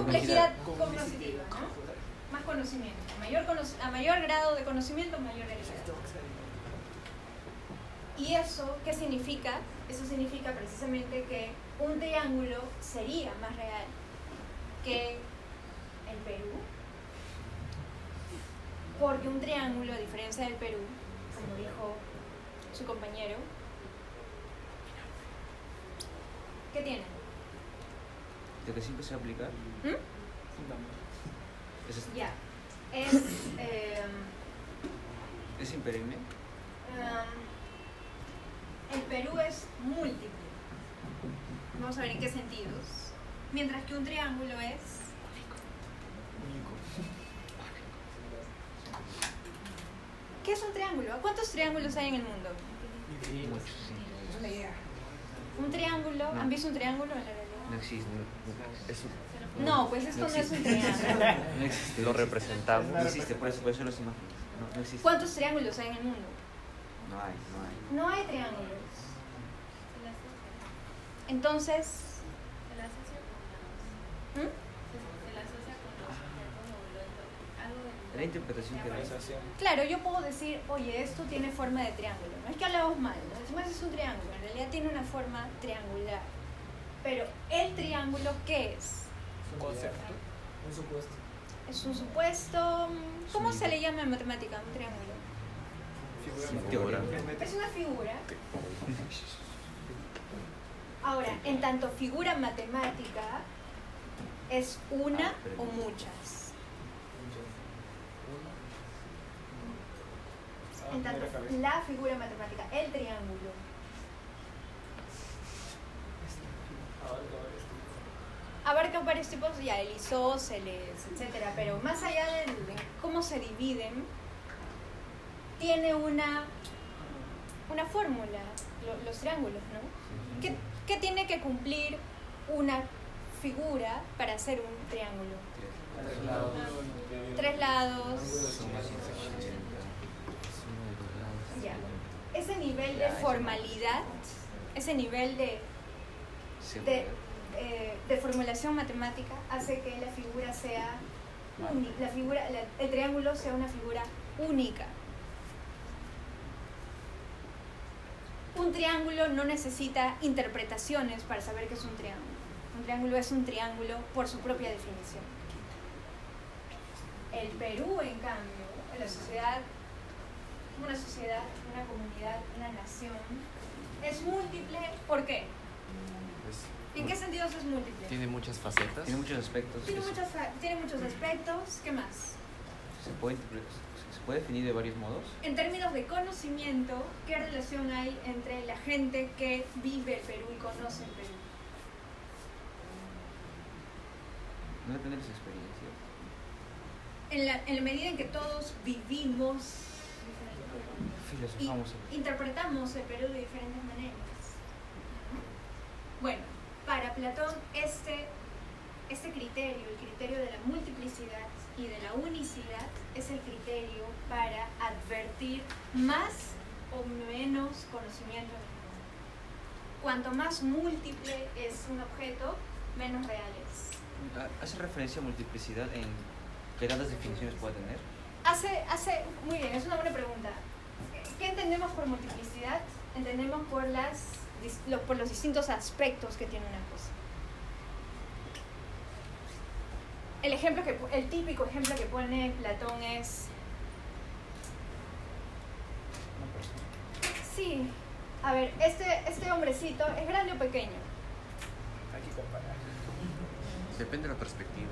complejidad complejidad. cognitiva, ¿no? Más conocimiento. A mayor, cono- a mayor grado de conocimiento, mayor realidad. ¿Y eso qué significa? Eso significa precisamente que un triángulo sería más real que el Perú. Porque un triángulo, a diferencia del Perú, como dijo su compañero, ¿qué tiene? de que siempre se va a aplicar. ¿Mm? Es, est- Ya. Es. eh, es imperenne. Um, el Perú es múltiple. Vamos a ver en qué sentidos. Mientras que un triángulo es. ¿Qué es un triángulo? ¿Cuántos triángulos hay en el mundo? Muchos, sí. Un triángulo. No. ¿Han visto un triángulo en la realidad? No existe. No, Eso No, pues esto no es un triángulo. no existe. lo representamos. No existe, por eso, por eso las imágenes. No, no existe. ¿Cuántos triángulos hay en el mundo? No hay, no hay. No hay triángulos. Entonces. Se la asocia con ¿Mm? los. Se la asocia con los objetos o lo- algo de. La interpretación que da. Organización. Claro, yo puedo decir, oye, esto tiene forma de triángulo. No es que hablamos mal, ¿no? Decimos es un triángulo. En realidad tiene una forma triangular. Pero el triángulo, ¿qué es? Un concepto. Un supuesto. Es un supuesto. mm, ¿Cómo se le llama en matemática un triángulo? Figura. Figura. Es una figura. Ahora, en tanto figura matemática, es una o muchas. En tanto, la figura matemática, el triángulo. abarca varios tipos, ya el isósceles, etcétera, pero más allá de cómo se dividen, tiene una una fórmula, lo- los triángulos, ¿no? ¿Qué, qué tiene que cumplir una figura para hacer un triángulo? Tres lados. 180. Suma de dos lados. Ya. Ese nivel de formalidad, ese nivel de, eh, de formulación matemática hace que la figura sea única, la figura, la- el triángulo sea una figura única. Un triángulo no necesita interpretaciones para saber que es un triángulo. Un triángulo es un triángulo por su propia definición. El Perú, en cambio, la sociedad, una sociedad, una comunidad, una nación, es múltiple. ¿Por qué? Es- ¿En qué sentidos es múltiple? Tiene muchas facetas. Tiene muchos aspectos. Tiene fa- tiene muchos aspectos. ¿Qué más? se, puede, se puede definir de varios modos. En términos de conocimiento, ¿qué relación hay entre la gente que vive el Perú y conoce el Perú? No depende de las experiencias. En la, en la medida en que todos vivimos y interpretamos el Perú de diferentes maneras. Bueno, para Platón este, este criterio, el criterio de la multiplicidad y de la unicidad, es el criterio para advertir más o menos conocimiento. Cuanto más múltiple es un objeto, menos real es. Ah, ¿Hace referencia a multiplicidad en qué tantas definiciones puede tener? Hace, hace, muy bien, es una buena pregunta. ¿Qué entendemos por multiplicidad? Entendemos por, las, por los distintos aspectos que tiene una cosa. El, ejemplo que, el típico ejemplo que pone Platón es, Una persona. sí, a ver, este, este hombrecito es grande o pequeño. Hay que comparar. Depende de la perspectiva.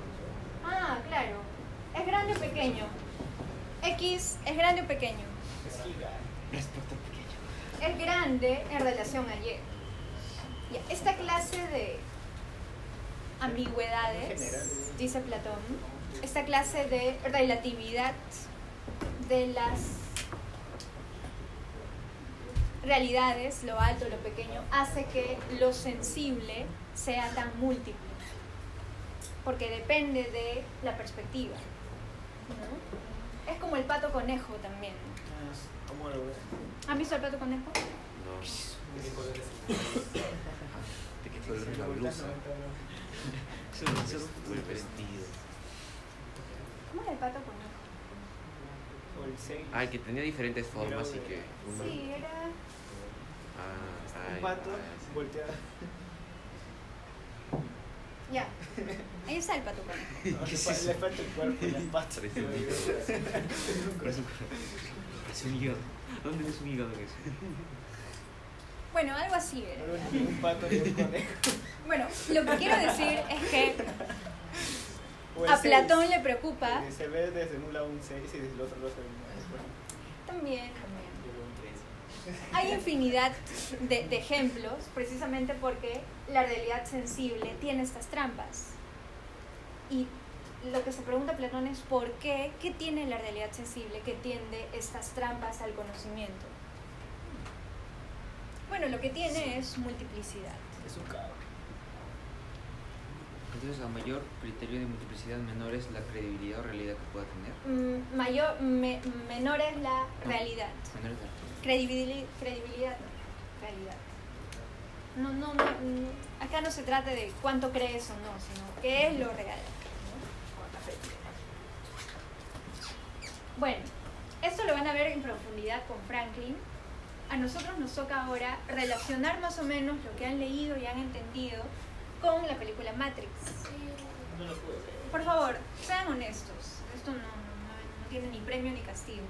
Ah, claro, es grande o pequeño. X es grande o pequeño. Es gigante. Respecto al pequeño. es grande en relación a Y. Ya, Esta clase de ambigüedades, dice Platón, esta clase de relatividad de las realidades, lo alto, lo pequeño, hace que lo sensible sea tan múltiple, porque depende de la perspectiva. ¿no? Es como el pato conejo también. Ah, ¿Cómo lo ves? ¿Han visto el pato conejo? No. ¿Qué color es? ¿De qué color es la blusa? O el vestido. ¿Cómo era el pato conejo? O el seis. Ah, que tenía diferentes formas y que. Sí, era. Ah, Un ay, pato ah, sí. volteado. Ya. Ahí está el pato conejo. No, le, fa- le falta el cuerpo y las patas. Parece un hígado. Es un hígado. ¿Dónde es un hígado que es? Bueno, algo así era. Un pato ni un conejo. Bueno, lo que quiero decir es que a seis, Platón le preocupa. que Se ve desde un lado un 6 y desde el otro lado un 9. También, también. Un tres. Hay infinidad de, de ejemplos, precisamente porque la realidad sensible tiene estas trampas. Y lo que se pregunta Platón es por qué, qué tiene la realidad sensible que tiende estas trampas al conocimiento. Bueno, lo que tiene es multiplicidad. Es un cabrón. Entonces, a mayor criterio de multiplicidad, menor es la credibilidad o realidad que pueda tener. Mm, mayor, me- menor es la realidad. Menor es la Credibilidad, credibilidad no, realidad. No, no, no, mm, acá no se trata de cuánto crees o no, sino qué es lo real. ¿no? Bueno, esto lo van a ver en profundidad con Franklin. A nosotros nos toca ahora relacionar más o menos lo que han leído y han entendido con la película Matrix. No lo puedo ver. Por favor, sean honestos. Esto no, no, no- no tiene ni premio ni castigo.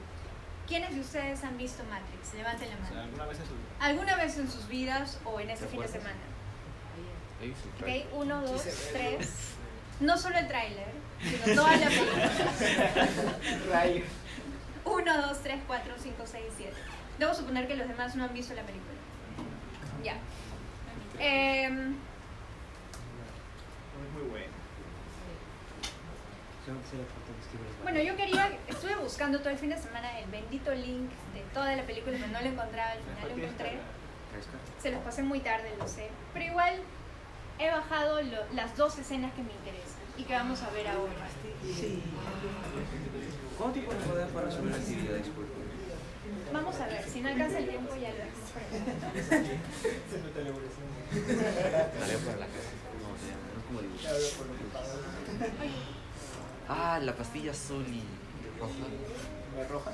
¿Quiénes de ustedes han visto Matrix? Levanten la O sea, mano. alguna vez en su vida. ¿Alguna vez en sus vidas o en este ¿Te fin de semana? ¿Ok? Uno, dos, tres. No solo el tráiler, sino toda la película. Rayo. Uno, dos, tres, cuatro, cinco, seis, siete. Debo suponer que los demás no han visto la película. Ya. Em, Es muy bueno. Bueno, yo quería, estuve buscando todo el fin de semana el bendito link de toda la película, pero no lo encontraba, al final lo encontré. Se los pasé muy tarde, lo sé. Pero igual he bajado las dos escenas que me interesan y que vamos a ver ahora. ¿Cuánto tiempo nos va a dar para resolver la actividad? Disculpe. Vamos a ver, si no alcanza el tiempo ya lo hacemos para la casa. No, no es como dibujar. Ah, la pastilla azul y roja. ¿La roja?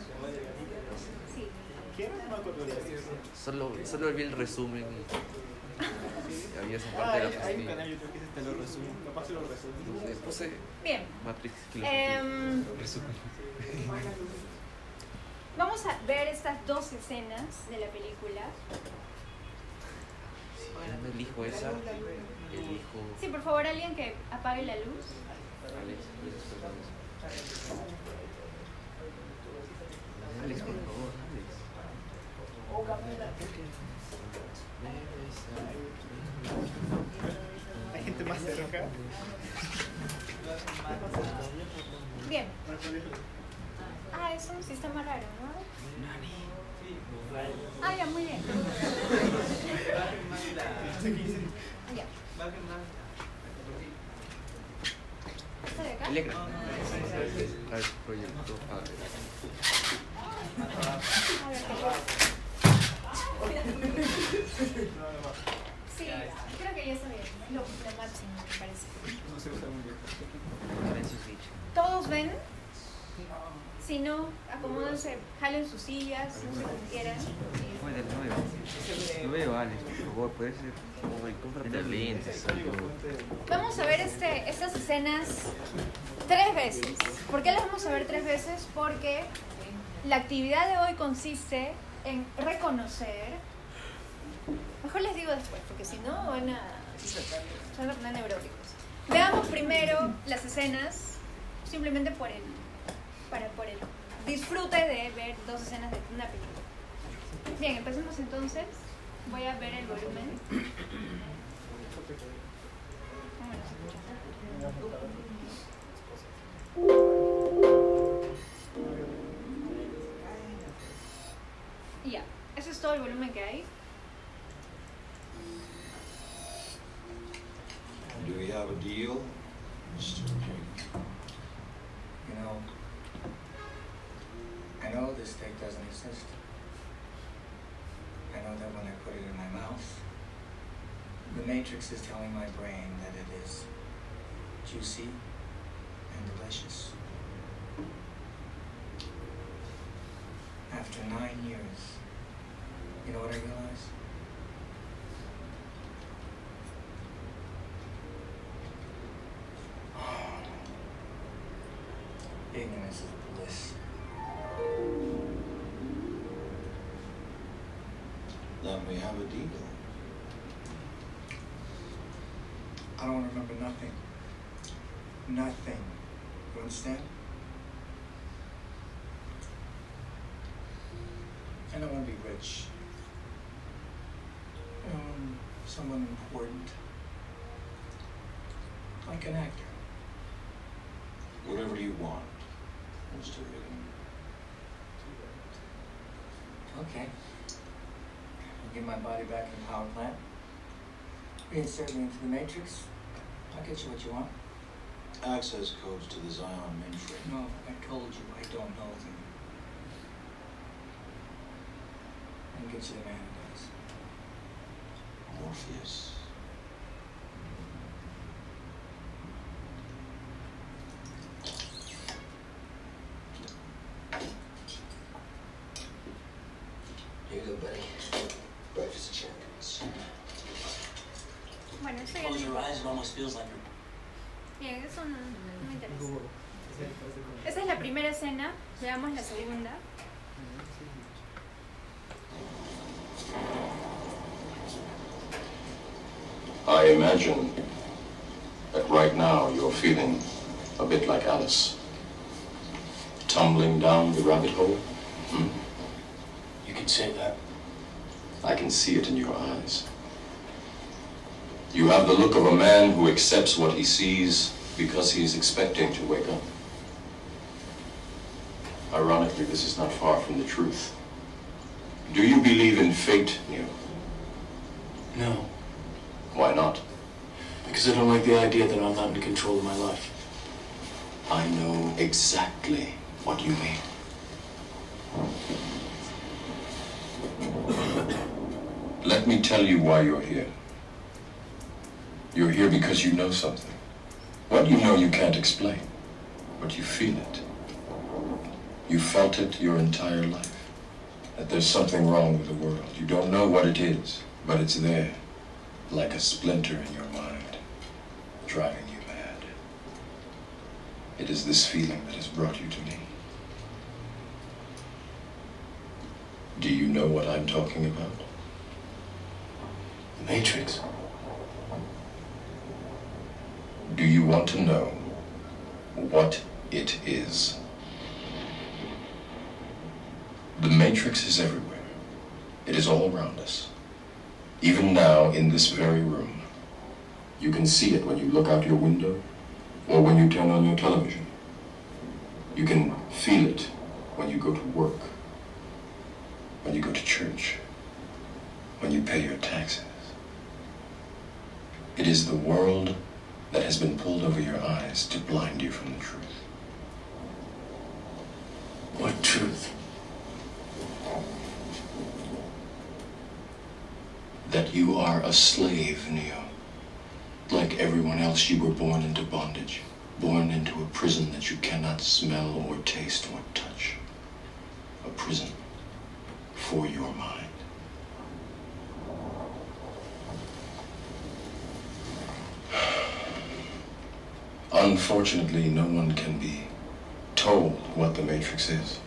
Sí. ¿Quién? No acuerdo. Solo, solo vi el resumen y había esa parte Ah, de la hay, hay un pastilla. canal YouTube que te lo resume. Capaz se lo resume. Puse Bien. Matrix Filosofía. Em, Resumen. Vamos a ver estas dos escenas de la película. No elijo esa, elijo Sí, por favor, alguien que apague la luz. Alex, por favor, Alex. Hay gente más cerca. Bien. Ah, es un sistema raro, ¿no? Ah, ya, muy bien. Ya. ¿Esta de acá? Alegra. Al proyecto. A ver. A ver, Sí, creo que ya está bien. Lo, lo máximo, me parece. No se usa muy bien. ¿Todos ven? Si no, acomódense, jalen sus sillas, no sé como quieran. Fue del 9. No veo, Alex, por favor, puede ser. Vamos a ver este, estas escenas tres veces. ¿Por qué las vamos a ver tres veces? Porque la actividad de hoy consiste en reconocer. Mejor les digo después, porque si no van a, se van a poner neuróticos. Veamos primero las escenas, simplemente por el, para, por el disfrute de ver dos escenas de una película. Bien, empecemos entonces. Voy a ver el volumen. Ya, ese es todo el volumen que hay. Do we have a deal? This steak doesn't exist. I know that when I put it in my mouth, the matrix is telling my brain that it is juicy and delicious. After nine years, you know what I realized? Ignorance is bliss. Then we have a deal. I don't remember nothing. Nothing. You understand? And I don't want to be rich. Want someone important. Like an actor. Whatever you want, Mr. Reagan. Okay. Get my body back in the power plant. Reinsert me into the matrix. I'll get you what you want. Access codes to the Zion mainframe. No, I told you I don't know them. I'll get you the man who does. Morpheus. Here you go, buddy. Breakfast of champions. Bueno, eso ya Close your no. eyes, it almost feels like Bien, eso no, no me interesa. Esa es la primera escena. Veamos la segunda. I imagine that right now you're feeling a bit like Alice. Tumbling down the rabbit hole. Hmm? You can say that. I can see it in your eyes. You have the look of a man who accepts what he sees because he is expecting to wake up. Ironically, this is not far from the truth. Do you believe in fate, Neo? No, Why not? because I don't like the idea that I'm not in control of my life. I know exactly what you mean. Let me tell you why you're here. You're here because you know something. What you know you can't explain, but you feel it. You felt it your entire life. That there's something wrong with the world. You don't know what it is, but it's there, like a splinter in your mind, driving you mad. It is this feeling that has brought you to me. Do you know what I'm talking about? The Matrix. Do you want to know what it is? The Matrix is everywhere. It is all around us. Even now, in this very room. You can see it when you look out your window or when you turn on your television. You can feel it when you go to work, when you go to church, when you pay your taxes. It is the world that has been pulled over your eyes to blind you from the truth. What truth? That you are a slave, Neo. Like everyone else, you were born into bondage, born into a prison that you cannot smell or taste or touch. A prison for your mind. Unfortunately, no one can be told what the Matrix is.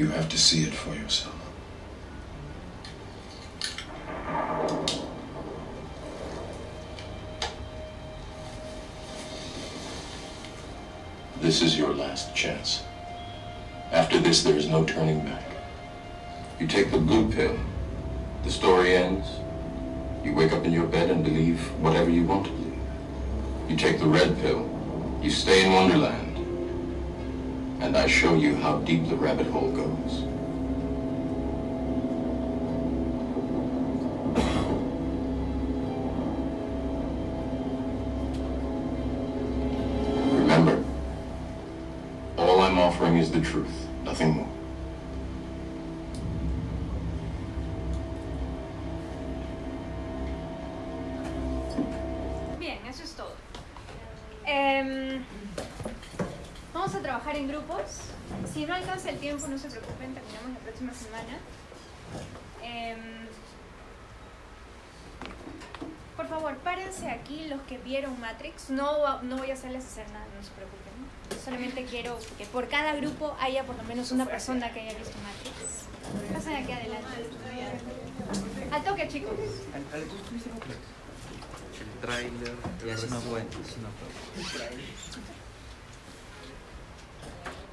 You have to see it for yourself. This is your last chance. After this, there is no turning back. You take the blue pill, the story ends. You wake up in your bed and believe whatever you want to believe. You take the red pill, you stay in Wonderland, and I show you how deep the rabbit hole goes. Próxima semana. Em, por favor, párense aquí los que vieron Matrix. No, no voy a hacerles hacer nada, no se preocupen. Solamente quiero que por cada grupo haya por lo menos una persona que haya visto Matrix. Pasen aquí adelante. Al toque, chicos. El tráiler. Ya, si no fue, si no fue.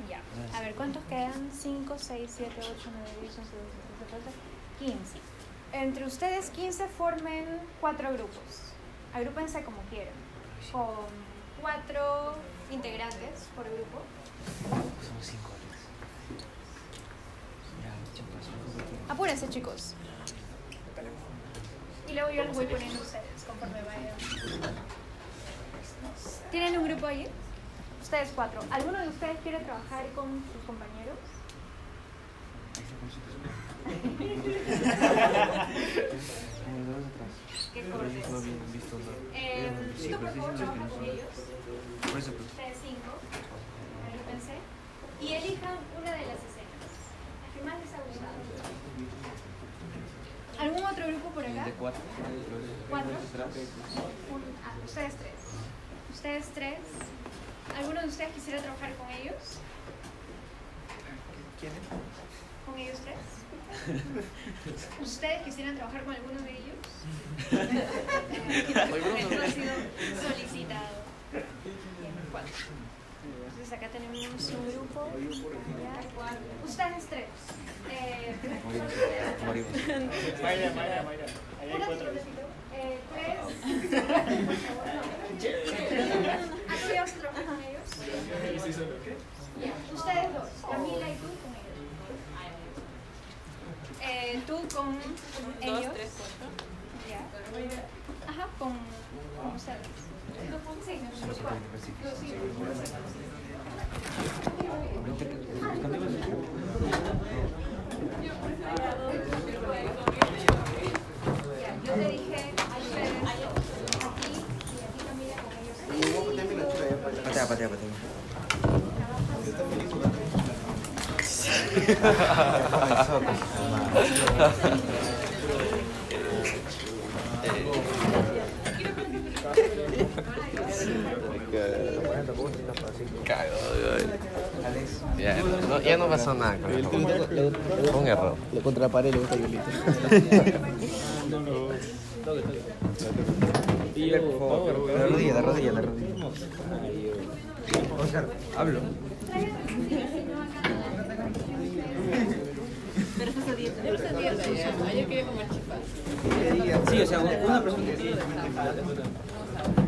Ya. A ver, ¿cuántos quedan? 5, 6, 7, 8, 9, 10, 11, 12, 13, 14, 15. Entre ustedes 15 formen cuatro grupos. Agrúpense como quieran. Con cuatro integrantes por grupo. Son cinco. Apúrense, chicos. Y luego yo los voy poniendo ustedes conforme vayan. ¿Tienen un grupo allí? Ustedes cuatro. ¿Alguno de ustedes quiere trabajar con sus compañeros? Qué cortes. Eh, tú por favor trabaja con ellos. Por eso, pues, Ustedes cinco. Agrupense. Y elijan una de las escenas. La que más les ha gustado. ¿Algún otro grupo por acá? de cuatro. ¿Cuatro? Un- ah, ustedes tres. Ustedes tres. ¿Alguno de ustedes quisiera trabajar con ellos? ¿Quién es? ¿Con ellos tres? ¿Ustedes quisieran trabajar con alguno de ellos? no ha sido solicitado. Bien, cuatro. Entonces acá tenemos un grupo. Ustedes tres. Eh, Morimos. Mayra, Mayra, Mayra. Ahí hay un cuatro. Eh, tres. Ustedes dos, Camila y tú con ellos. Eh, tú con ellos. Tres, cuatro. Ya. Ajá, con, ustedes. Los cuatro. Sí, Ya, yo te dije ellos. Patea, patea, patea. Ya, no, ya no pasó nada con eso. Fue un error. Lo contra la pared le gusta Yolita. Por favor, la rodilla, la rodilla, la rodilla. Oscar, hablo. Pero estás a dieta. Yo estás a dieta ya. Ayer quería comer chipas. Sí, o sea, una persona que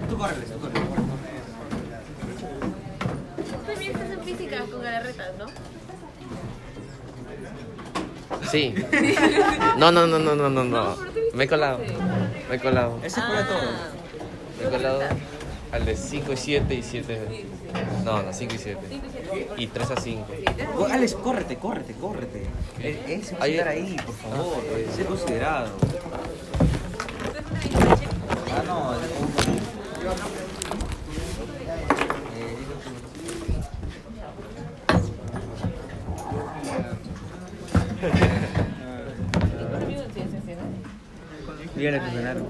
Tú córreles, tú córreles. También estás en física con galarretas, ¿no? Sí. No, no, no, no, no, no, no. Me he colado. Me he colado. Ese fue todo. Me he colado al de 5 y 7 y 7. No, no, 5 y 7. Y 3 a 5. Oh, Alex, córrete, córrete, córrete. Eh, Ese va a Ahí- estar ahí, por favor. Sé considerado. Dígale que ganaron.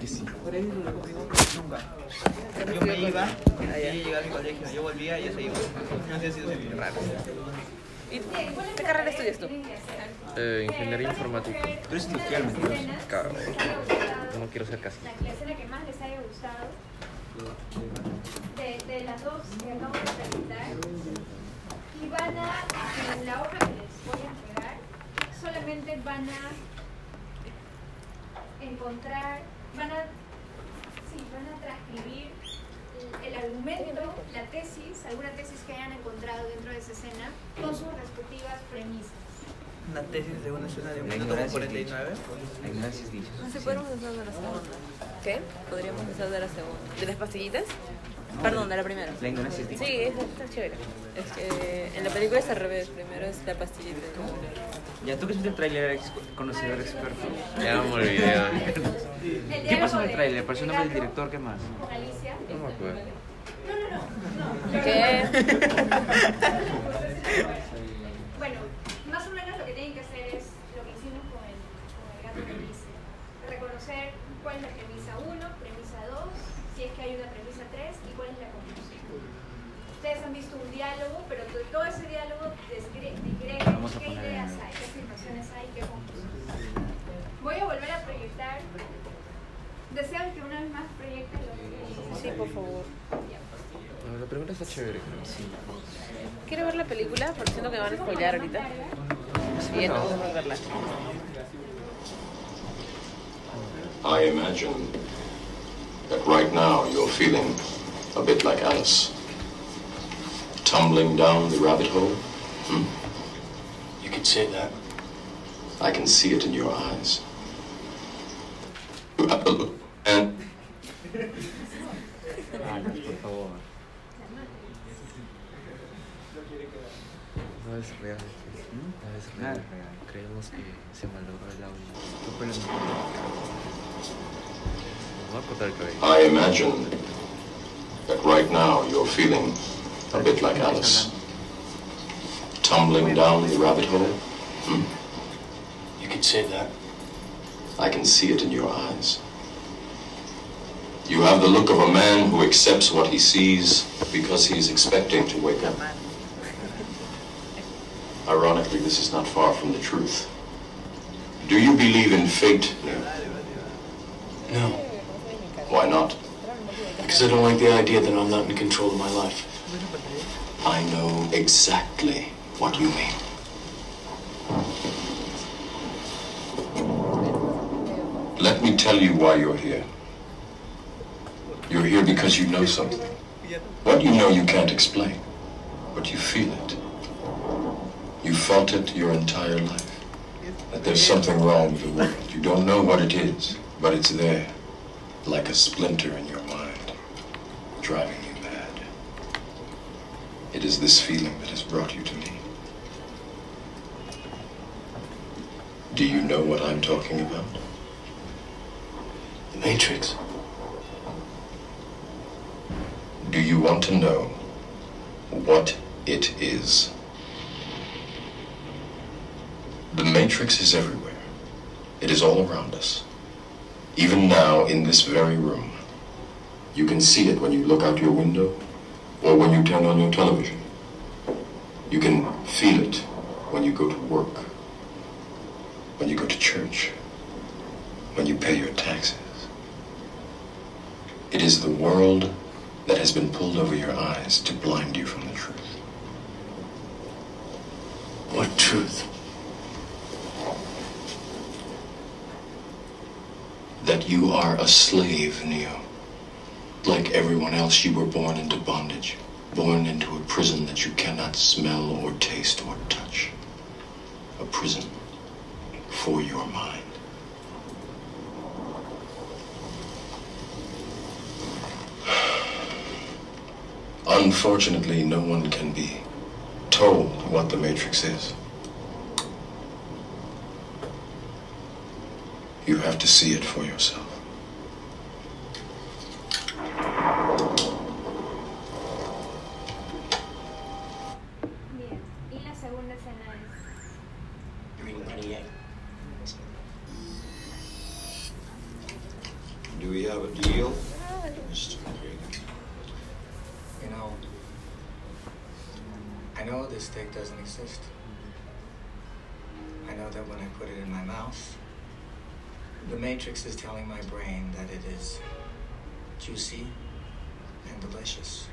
Que sí. Yo me iba, ella llegaba a mi colegio, yo volvía y ella se iba. No sé si eso es raro. ¿Y qué carrera estudias tú? Eh, ingeniería informática. Tú eres industrial, mentiroso. Claro. No quiero ser casi. La, la escena que más les haya gustado de, de las dos que acabo de presentar y van a, en la hoja que les voy a entregar, solamente van a encontrar, van a, sí, van a transcribir el, argumento, la tesis, alguna tesis que hayan encontrado dentro de esa escena con sus respectivas premisas. Una tesis de una escena de un minuto ignorancia con es dicha. 49. La ignorancia es dicha. No sé, podemos usar de la segunda. ¿Qué? Podríamos usar de la segunda. ¿De las pastillitas? Perdón, de la primera. La dicha. Sí, es- está chévere. Es que en la película es al revés. Primero es la pastillita. Ya, tú que viste el tráiler, eres conocedor experto. Ya me olvidé. ¿Qué pasó en el tráiler? de ¿Apareció el nombre del director? ¿Qué más? Con Alicia. No me acuerdo. No, no, no. no. ¿Qué? Bueno, más o menos lo que tienen que hacer es lo que hicimos con el, con el gato que dice. Reconocer cuál es la premisa 1, premisa 2, si es que hay una premisa 3 y cuál es la conclusión. Ustedes han visto un diálogo, pero de todo ese diálogo Vamos a qué ideas hay, qué afirmaciones hay, qué conclusiones. Voy a volver a proyectar. ¿Desean que una vez más proyecten lo que Sí, por favor. No, la pregunta está chévere, creo. Sí. Quiero ver la película porque siento que me van a spoilear ahorita. Y no podemos verla. I imagine that right now you're feeling a bit like Alice. Tumbling down the rabbit hole. Hmm? You could say that. I can see it in your eyes. You have the look. And Alex, por favor. No es real. No es Nada real. es real. Creemos que se malogró el audio. Tu pelo es Me voy a cortar el cabello. I imagine that right now you're feeling a bit like Alice. Tumbling down the rabbit hole. Hmm? You could say that. I can see it in your eyes. You have the look of a man who accepts what he sees because he is expecting to wake up. Ironically, this is not far from the truth. Do you believe in fate? No. Why not? Because I don't like the idea that I'm not in control of my life. I know exactly what you mean. Let me tell you why you're here. You're here because you know something. What you know you can't explain, but you feel it. You felt it your entire life. That there's something wrong with the world. You don't know what it is, but it's there, like a splinter in your mind, driving. It is this feeling that has brought you to me. Do you know what I'm talking about? The Matrix. Do you want to know what it is? The Matrix is everywhere. It is all around us. Even now, in this very room. You can see it when you look out your window or when you turn on your television. You can feel it when you go to work, when you go to church, when you pay your taxes. It is the world that has been pulled over your eyes to blind you from the truth. What truth? That you are a slave, Neo. Like everyone else, you were born into bondage, born into a prison that you cannot smell or taste or touch. A prison for your mind. Unfortunately, no one can be told what the Matrix is. You have to see it for yourself. Bien, y la segunda escena es... Do we have a deal? You know, I know this steak doesn't exist. I know that when I put it in my mouth, the matrix is telling my brain that it is juicy and delicious.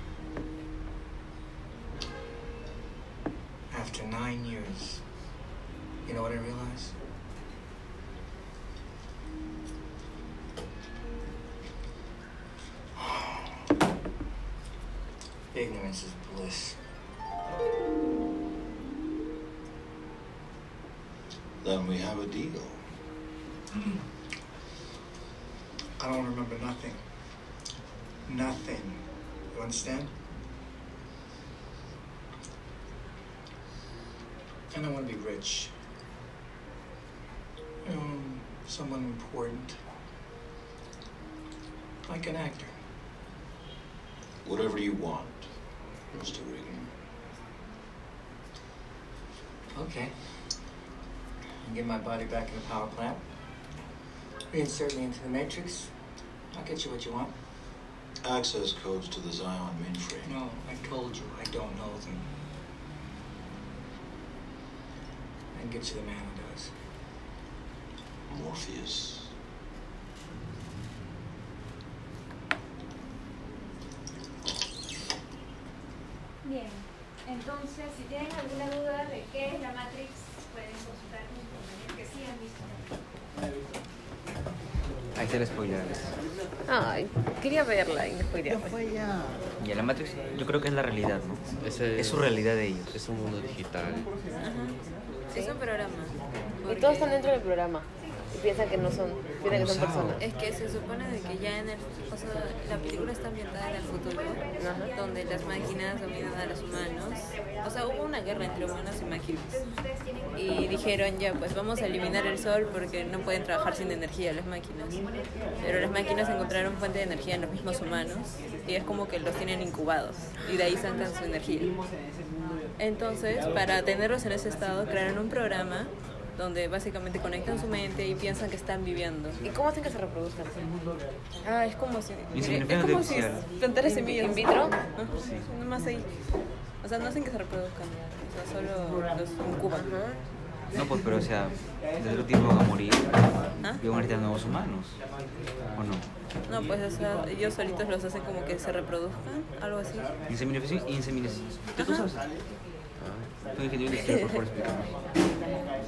After nine years, you know what I realized? Ignorance is bliss. Then we have a deal. I don't remember nothing. Nothing. You understand? And I want to be rich. You know, someone important. Like an actor. Whatever you want, Mr. Regan. Okay. I'll get my body back in the power plant. Reinsert me into the matrix. I'll get you what you want. Access codes to the Zion mainframe. No, I told you I don't know them. I can get you the man who does. Morpheus. Bien, entonces si tienen alguna duda de qué es la Matrix, pueden consultar con compañeros que sí han visto. Ahí está el spoiler. Ay, quería verla y me spoilearon. Y la Matrix, yo creo que es la realidad, ¿no? Ese Es su realidad de ellos. Es un mundo digital. Es un programa. Y todos están dentro del programa. Piensan que no son, piensan que son personas. Es que se supone de que ya en el, o sea, la película está ambientada en el futuro, donde las máquinas dominan a los humanos. O sea, hubo una guerra entre humanos y máquinas. Y dijeron ya, pues vamos a eliminar el sol porque no pueden trabajar sin energía las máquinas. Pero las máquinas encontraron fuente de energía en los mismos humanos y es como que los tienen incubados y de ahí sacan su energía. Entonces, para tenerlos en ese estado, crearon un programa donde básicamente conectan su mente y piensan que están viviendo. ¿Y cómo hacen que se reproduzcan? Ah, es como si... Es como si plantaras semillas. ¿In vitro? Ajá, Nomás ahí. O sea, no hacen que se reproduzcan. O sea, solo los incuban. No, pues, pero o sea, de otro tiempo van a morir ¿Ah? y van a crear nuevos humanos. ¿O no? No, pues o sea, ellos solitos los hacen como que se reproduzcan, algo así. Inseminación y inseminación. ¿Tú, tú sabes? Tú ingeniero industrial, por favor, explícame.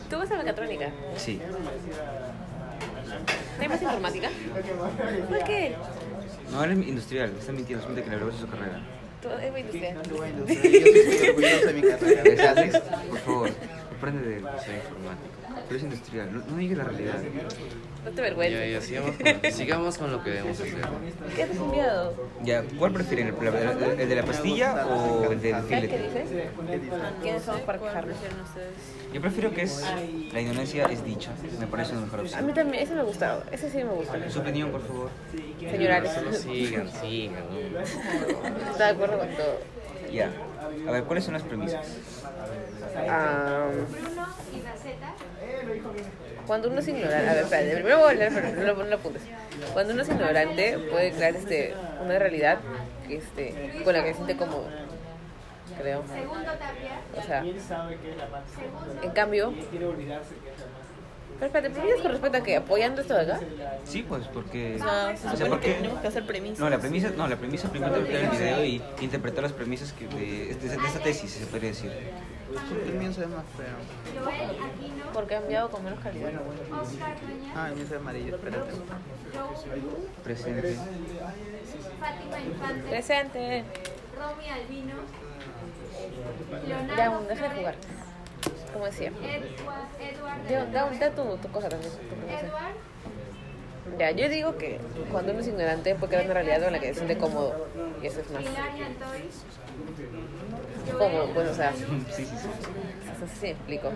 ¿Tú vas a mecatrónica? Sí. ¿No hay más informática? ¿Por qué? No, él es industrial, está mintiendo, es que le avergüenza su carrera. Todo es muy industrial. Yo estoy orgulloso de mi carrera. ¿Qué haces? Por favor, aprende de Soy informático. Pero es industrial, no, no digas la realidad. No te Ya, avergüences. ya, sigamos con, sigamos con lo que debemos hacer. ¿Qué has enviado? Ya, ¿cuál prefieren? ¿El, el- el de la pastilla o el del ¿Sabes qué filete? dice? ¿Quiénes somos para ¿Cuál quejarnos? Yo prefiero que es la ignorancia es dicha. Me parece una mejor A mí opción. también, ese me ha gustado. Ese sí me gusta. Su opinión, por favor. Señor Alex. Solo sigan, sigan. Está de acuerdo con todo. Ya. A ver, ¿cuáles son las premisas? Ah, cuando uno es ignorante, a ver, espérate, primero voy a leer, pero no lo, no lo apuntes. Cuando uno es ignorante, puede crear este, una realidad que, este, con la que se siente cómodo, creo. O sea, en cambio, pero espérate, ¿premisas con respecto a qué? ¿Apoyando esto de acá? Sí, pues porque... O sea, se o sea, supone ¿por que qué? tenemos que hacer premisas. No, la premisa, no, la premisa primero es ver el video y interpretar las premisas que de, de, de esta tesis, se podría decir. El mío se ve más feo. Porque ha enviado con menos calidad. Ah, el mío ve amarillo, espérate. Presente. Presente. Romy Albino, Ya, deja de jugar. Como decía. Edward, Ya, Da, da tu, tu cosa también. Edward, Ya, yo digo que cuando uno es ignorante puede crear una realidad en la que se siente cómodo. Y eso es más cómodo, pues, o sea, Sí, sí, sí. No sé si me explico.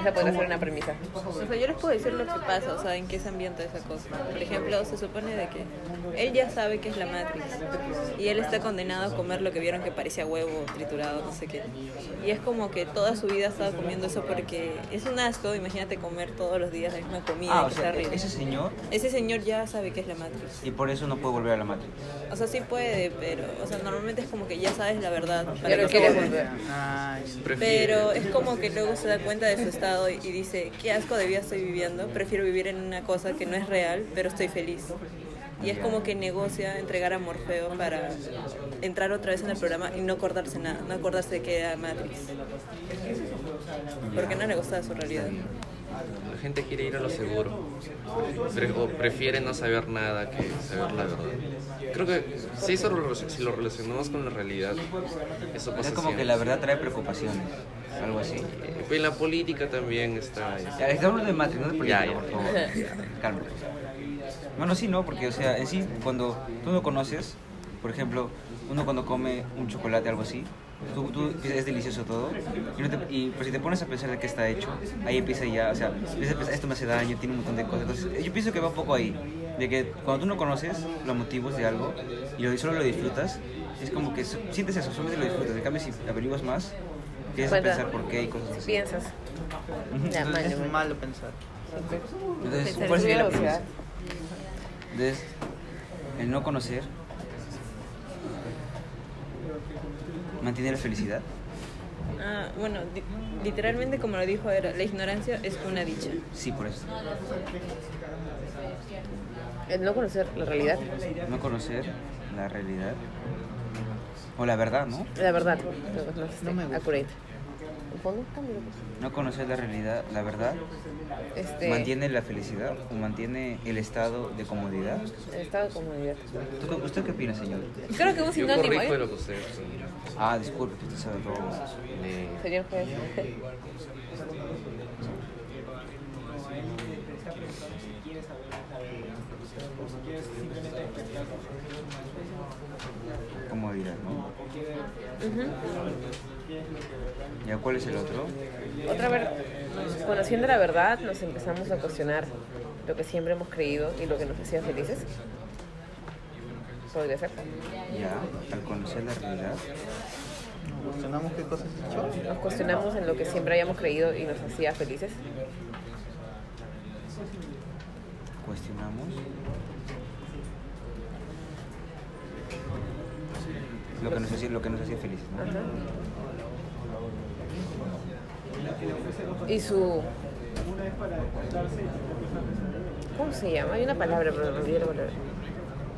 Esa podría ser una premisa. O sea, yo les puedo decir lo que pasa, o sea, en qué se ambienta esa cosa. Por ejemplo, se supone de que él ya sabe que es la Matrix y él está condenado a comer lo que vieron que parecía huevo triturado, no sé qué. Y es como que toda su vida ha estado comiendo eso porque es un asco, imagínate comer todos los días la misma comida, Ah, o sea, ese señor, Ese señor ya sabe que es la Matrix. y por eso no puede volver a la Matrix. O sea, sí puede, pero, o sea, normalmente es como que ya sabes la verdad. para que quieres volver. Nice. Pero es como que luego se da cuenta de su estado y dice, qué asco de vida estoy viviendo, prefiero vivir en una cosa que no es real, pero estoy feliz. Y es como que negocia entregar a Morfeo para entrar otra vez en el programa y no acordarse nada, no acordarse de que era Matrix. Porque no le gustaba su realidad. La gente quiere ir a lo seguro. Pre- o prefiere no saber nada que saber la verdad. Creo que si, eso lo, si lo relacionamos con la realidad, eso pasa Es como que siempre. la verdad trae preocupaciones, algo así. En la política también está. Ya, estamos de de política, Ya, ya. por favor. Cálmate. Bueno, sí, no, porque, o sea, en sí, cuando tú no conoces, por ejemplo, uno cuando come un chocolate, algo así, tú, tú es delicioso todo, y, no te- y, pues, si te pones a pensar de qué está hecho, ahí empieza ya, o sea, empiezas a pensar, esto me hace daño, tiene un montón de cosas. Entonces, yo pienso que va un poco ahí, de que cuando tú no conoces los motivos de algo y lo- solo lo disfrutas, es como que sientes eso, solamente lo disfrutas. En cambio, si averiguas más, empiezas a Cuenta. pensar por qué y cosas así. Piensas. Ya, Entonces, Es malo pensar. Entonces, ¿cuál sería la premisa? Entonces, el no conocer mantiene la felicidad. Ah, bueno, di- literalmente como lo dijo era, la ignorancia es una dicha. Sí, por eso. El no conocer la realidad. No conocer la realidad o la verdad, ¿no? La verdad. No, no, este, No me gusta. accurate. ¿En fondo? Cámbialo, pues. No conocer la realidad, la verdad, Este, mantiene la felicidad o mantiene el estado de comodidad. el estado de comodidad. ¿Tú ¿Usted qué opina, señor? Creo que un Yo sinónimo, corrijo ¿eh? lo que ustedes Ah, disculpe, que usted sabe todo. Señor juez. Comodidad, ¿no? Ujú. ¿Ya cuál es el otro? Otra vez, conociendo la verdad, nos empezamos a cuestionar lo que siempre hemos creído y lo que nos hacía felices. Podría ser. Ya, al conocer la realidad, Cuestionamos qué cosas has hecho. Nos cuestionamos en lo que siempre habíamos creído y nos hacía felices. cuestionamos lo que nos hacía, lo que nos hacía felices, ¿no? Ajá. Y su. ¿Cómo se llama? Hay una palabra, pero me olvidé la palabra.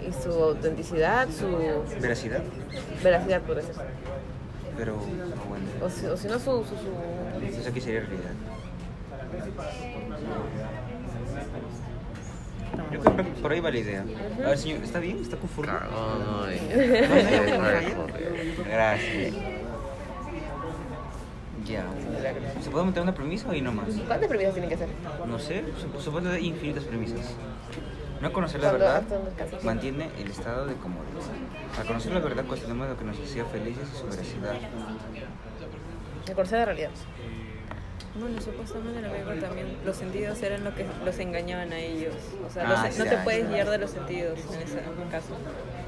Y su autenticidad, su Veracidad, veracidad, por eso. pero no, bueno. O si, o si no, su, su, su- Entonces aquí sería realidad. Creo que por- ahí va la idea. A ver, señor, ¿está bien? ¿Está conforme? Ay. No, no, no, no, Gracias. Ya. ¿Se puede meter una premisa o ahí nomás? ¿Cuántas premisas tienen que hacer? No sé, supongo que hay infinitas premisas. No conocer la verdad mantiene el estado de comodidad. Al conocer la verdad cuestionamos lo que nos hacía felices y su veracidad. De conocer la realidad. Bueno, supuestamente en película también los sentidos eran lo que los engañaban a ellos. O sea, Ah, los- sí, no te ah, puedes sí. guiar de los sentidos en ese caso.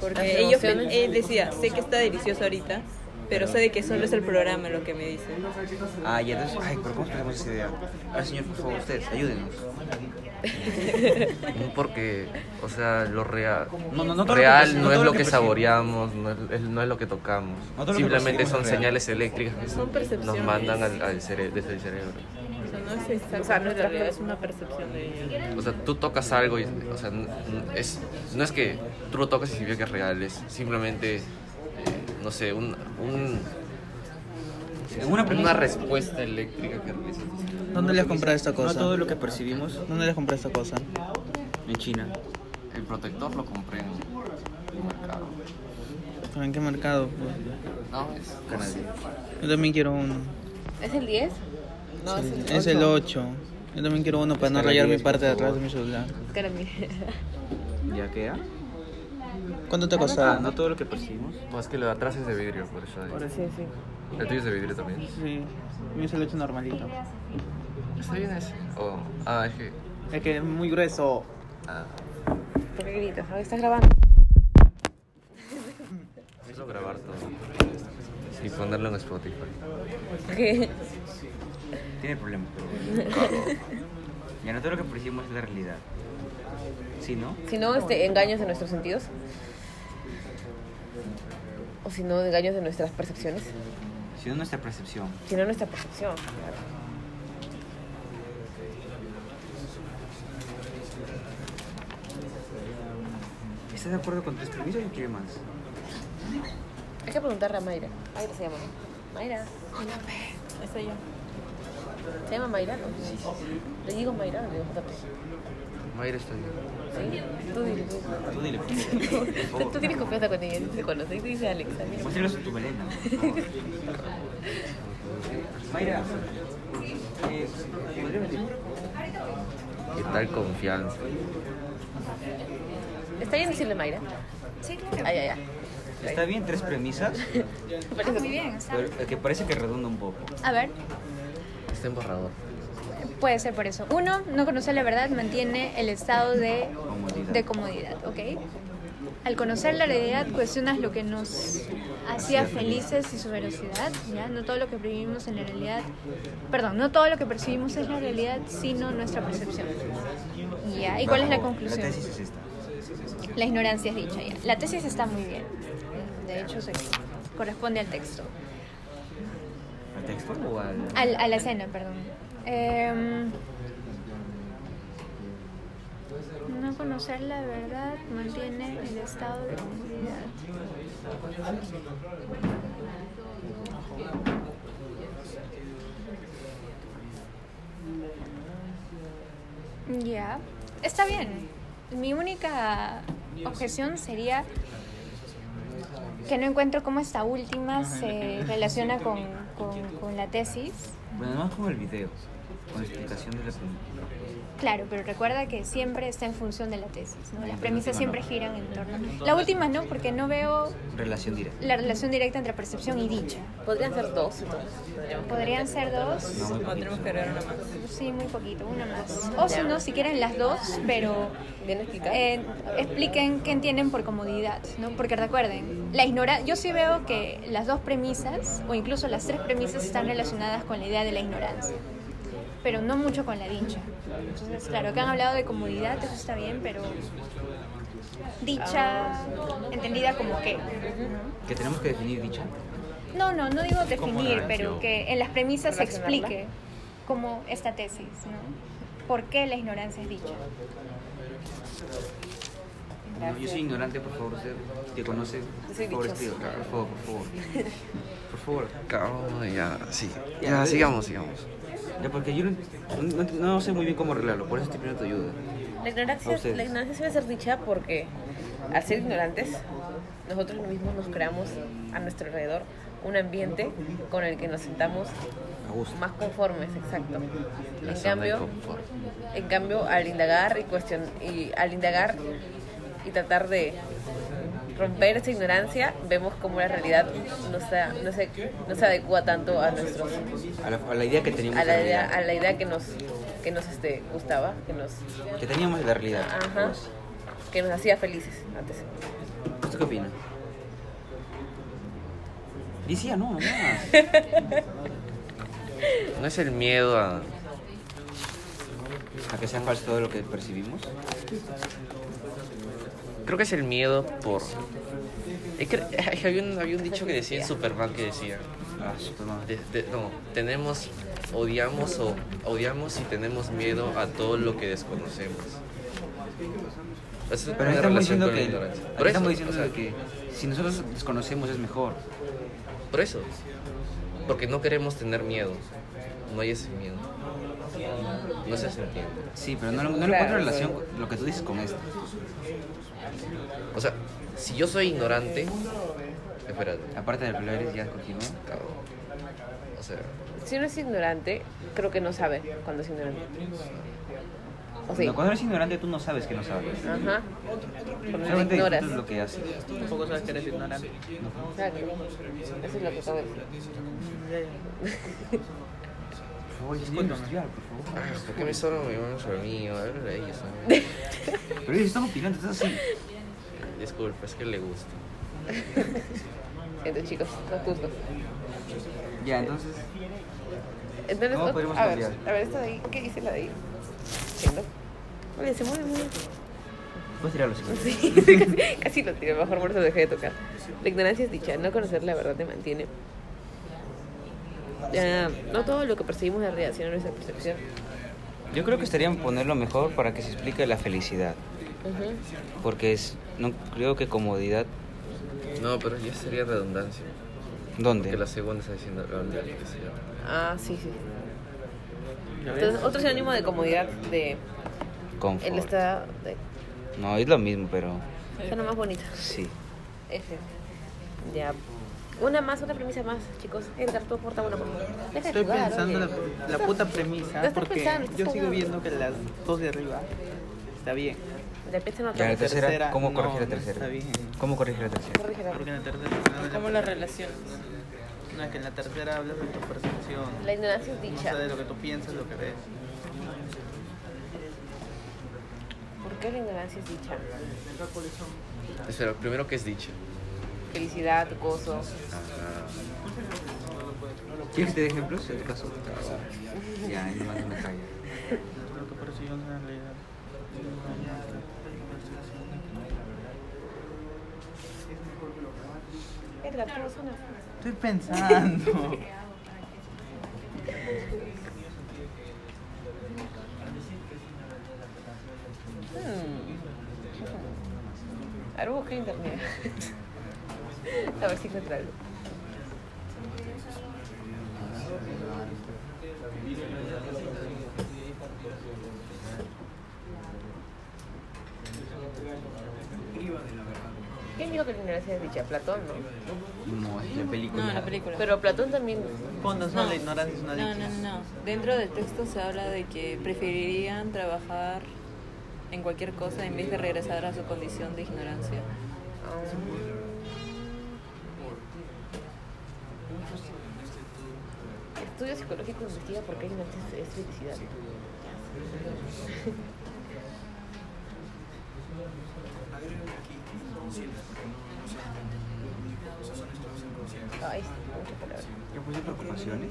Porque ellos, él decía, sé que está delicioso ahorita, pero sé de que solo es el programa lo que me dice. Ah, ya entonces, ay, pero ¿cómo explicamos esa idea? Ahora, señor, por favor, ustedes, ayúdenos. Porque, o sea, lo real, No, no, no todo lo que real no, no es todo lo lo que que saboreamos, no es, no es lo que tocamos. Que Simplemente son real. señales eléctricas que Son nos mandan al, al cere- desde el cerebro. O sea, no es exactamente O sea, no es la realidad, es una percepción de ellos. O sea, tú tocas algo y, o sea, es, no es que tú lo tocas y significa que es real, es simplemente, eh, no sé, un, un- Una respuesta eléctrica que realiza. ¿Dónde le has comprado esta No cosa? todo lo que percibimos ¿Dónde le has comprado esta cosa? en China. El protector lo compré en el mercado. ¿Pero ¿En qué mercado? pues? No, es canadiense. Yo también quiero uno. ¿Es el 10? No, es el Es el 8. Yo también quiero uno para no rayar mi 10, parte de por atrás de mi celular. ¿Ya qué era? ¿Cuánto te ha Ah, no todo lo que percibimos. No, es que lo de atrás es de vidrio, por eso. ahí. Sí, sí. El tuyo es de vidrio también. Sí, mi es el 8 normalito. Está bien ese. Oh, ah, es que. Es que es muy grueso. Ah, ¿Por qué gritas? Ahora estás grabando. quiero grabar todo. Y ponerlo en Spotify. ¿Qué? Tiene problema. Ya no todo lo que percibimos es la realidad. ¿Sí, no? Si no, este, engaños de nuestros sentidos. O si no, engaños de nuestras percepciones. Si no, nuestra percepción. Si no, nuestra percepción. Claro. ¿Estás de acuerdo con tres premisas o quiere más? Hay que preguntarle a Mayra. Mayra se llama. Mayra. Esa yo. ¿Se llama Mayra? No. Le digo Mayra, le digo JP. Mayra está bien. ¿Sí? Tú dile. Tú dile. Tú, tú tienes confianza con ella, tú te conoces. Y tú dices Alex. a mí no. Muéstranos tu melena. Mayra. eh, ¿podría venir? ¿Qué tal confianza? ¿Está bien decirle Mayra? Sí, claro. Ay, ay, ay. Está bien tres premisas, Está muy bien. está- pero el que parece que redunda un poco. A ver, Está en borrador. puede ser por eso. Uno, no conocer la verdad mantiene el estado de, Comodidad. de comodidad, ¿ok? Al conocer la realidad cuestionas lo que nos hacía felices y su veracidad, ¿ya? No todo lo que percibimos en la realidad, perdón, no todo lo que percibimos es la realidad, sino nuestra percepción. ¿Ya? ¿Y cuál es la Bajo- conclusión? La tesis es esta. La ignorancia es dicha ya. La tesis está muy bien. De hecho, se corresponde al texto. ¿Al texto o al...? Al- a la escena, perdón. Em, no conocer la verdad mantiene el estado de comodidad. Ya, está bien. Mi única objeción sería que no encuentro cómo esta última se relaciona con, con- con la tesis. Bueno, además con el video, con la explicación de la película. Claro, pero recuerda que siempre está en función de la tesis, ¿no? Las La premisas siempre no. giran en torno. La última no, porque no veo Relación directa. la relación directa entre percepción y dicha. Podrían ser dos, entonces. Podrían ser dos, No, muy O tenemos que agregar una más. sí, muy poquito, una más. O si no, si quieren las dos, pero Bien eh, expliquen qué entienden por comodidad, ¿no? Porque recuerden, la ignora yo sí veo que las dos premisas, o incluso las tres premisas, están relacionadas con la idea de la ignorancia, pero no mucho con la dicha. Entonces, claro, que han hablado de comodidad, eso está bien, pero dicha entendida como qué. Que tenemos que definir dicha. No, no, no digo ¿Cómo definir, pero que en las premisas se explique como esta tesis, ¿no? ¿Por qué la ignorancia es dicha? No, yo soy ignorante, por favor, usted que conoce. Por favor, escriba, por favor, por favor. Por favor. Ya, sí. Ya, sigamos, sigamos. Ya, porque yo no, no, no sé muy bien cómo arreglarlo, por eso estoy pidiendo tu ayuda. La ignorancia, la ignorancia suele ser dicha porque al ser ignorantes, nosotros mismos nos creamos a nuestro alrededor un ambiente con el que nos sentamos más conformes, exacto. La En cambio, en cambio, al indagar y cuestion y al indagar y tratar de romper esa ignorancia, vemos cómo la realidad no se, no se, no se adecua tanto a nuestros A la, a la idea que teníamos a la de idea, realidad. a la idea que nos que nos este, gustaba, que nos Que teníamos de la realidad. ajá, que nos hacía felices antes. ¿Usted qué opina? Decía, no, nomás. No es el miedo a... A que sea falso todo lo que percibimos. Creo que es el miedo por... Es que había un, había un dicho que decía en Superman que decía... Ah, Superman. de- de- no, tenemos, odiamos o odiamos y tenemos miedo a todo lo que desconocemos. Esa es Pero estamos relación diciendo que, Por eso, estamos o diciendo sea, de que si nosotros desconocemos es mejor. por eso. Porque no queremos tener miedo. No hay ese miedo. No se entiende. Sí, pero no, no, le Claro. encuentro relación lo que tú dices con esto. O sea, si yo soy ignorante... Espérate. Aparte de lo que lo eres, ya continúa. cabrón. O sea, Si uno es ignorante, creo que no sabe cuando es ignorante. O sea, No, cuando eres ignorante tú no sabes que no sabes. ajá. Solamente ignoras. lo que haces. Tampoco sabes que eres ignorante. Exacto. Eso es lo que acabo de decir. Por favor, es industrial, por favor. ah, ¿por qué me solo me llaman sobre mí? Háblale a ellos. ¿sabes? Pero ellos están opinando, estás así. Disculpa, es que le gusta. Siento, chicos, no es justo. Ya, entonces. Entonces, ¿Cómo podemos a ver, cambiar? a ver, esta de ahí, ¿qué dice la de ahí? Siento. Oye, se mueve muy bien. Puedes tirarlo si. Sí, casi, casi lo tiré, mejor por eso dejé de tocar. La ignorancia es dicha, no conocer la verdad te mantiene. Ah, no todo lo que percibimos es realidad, sino nuestra percepción. Yo creo que estaría en ponerlo mejor para que se explique la felicidad. Porque es, no creo que comodidad. No, pero ya sería redundancia. ¿Dónde? Que la segunda está diciendo. Ah, sí, sí. Entonces, otro sinónimo de comodidad de Confort. el estado de No, es lo mismo, pero suena más bonito. sí. F. Ya. Una más, una premisa más, chicos. Edgar, tú aporta una por favor. Deja de Estoy jugar, pensando oye. la, la puta premisa porque pensando, yo sigo viendo que las dos de arriba está bien. La tercera, tercera, ¿cómo no, corregir la no tercera? está bien. ¿Cómo corregir la tercera? Corrígela. Porque en la tercera ¿Cómo la relacionas? no, es que en la tercera hablas de tu percepción. La ignorancia es O dicha. sea, de lo que tú piensas, lo que ves. ¿Por qué la ignorancia es dicha? Espera, primero, ¿qué es dicha? Felicidad, gozo. ¿Quieres que te dé ejemplos? En tu caso. Ya, me. Lo que. Edgar, ¿cómo? Estoy pensando. Hmm. A ver, busca en internet. A ver si encuentro algo. ¿Quién dijo que la ignorancia es dicha? Platón, ¿no? No, es la película. No, la película. Pero Platón también. Fondos, no, la ignorancia es una No, dicha. no, no. Dentro del texto se habla de que preferirían trabajar en cualquier cosa en vez de regresar a su condición de ignorancia. Estudio psicológico investiga por qué ignorancia es- es felicidad. Ay, muchas palabras. Yo puse preocupaciones.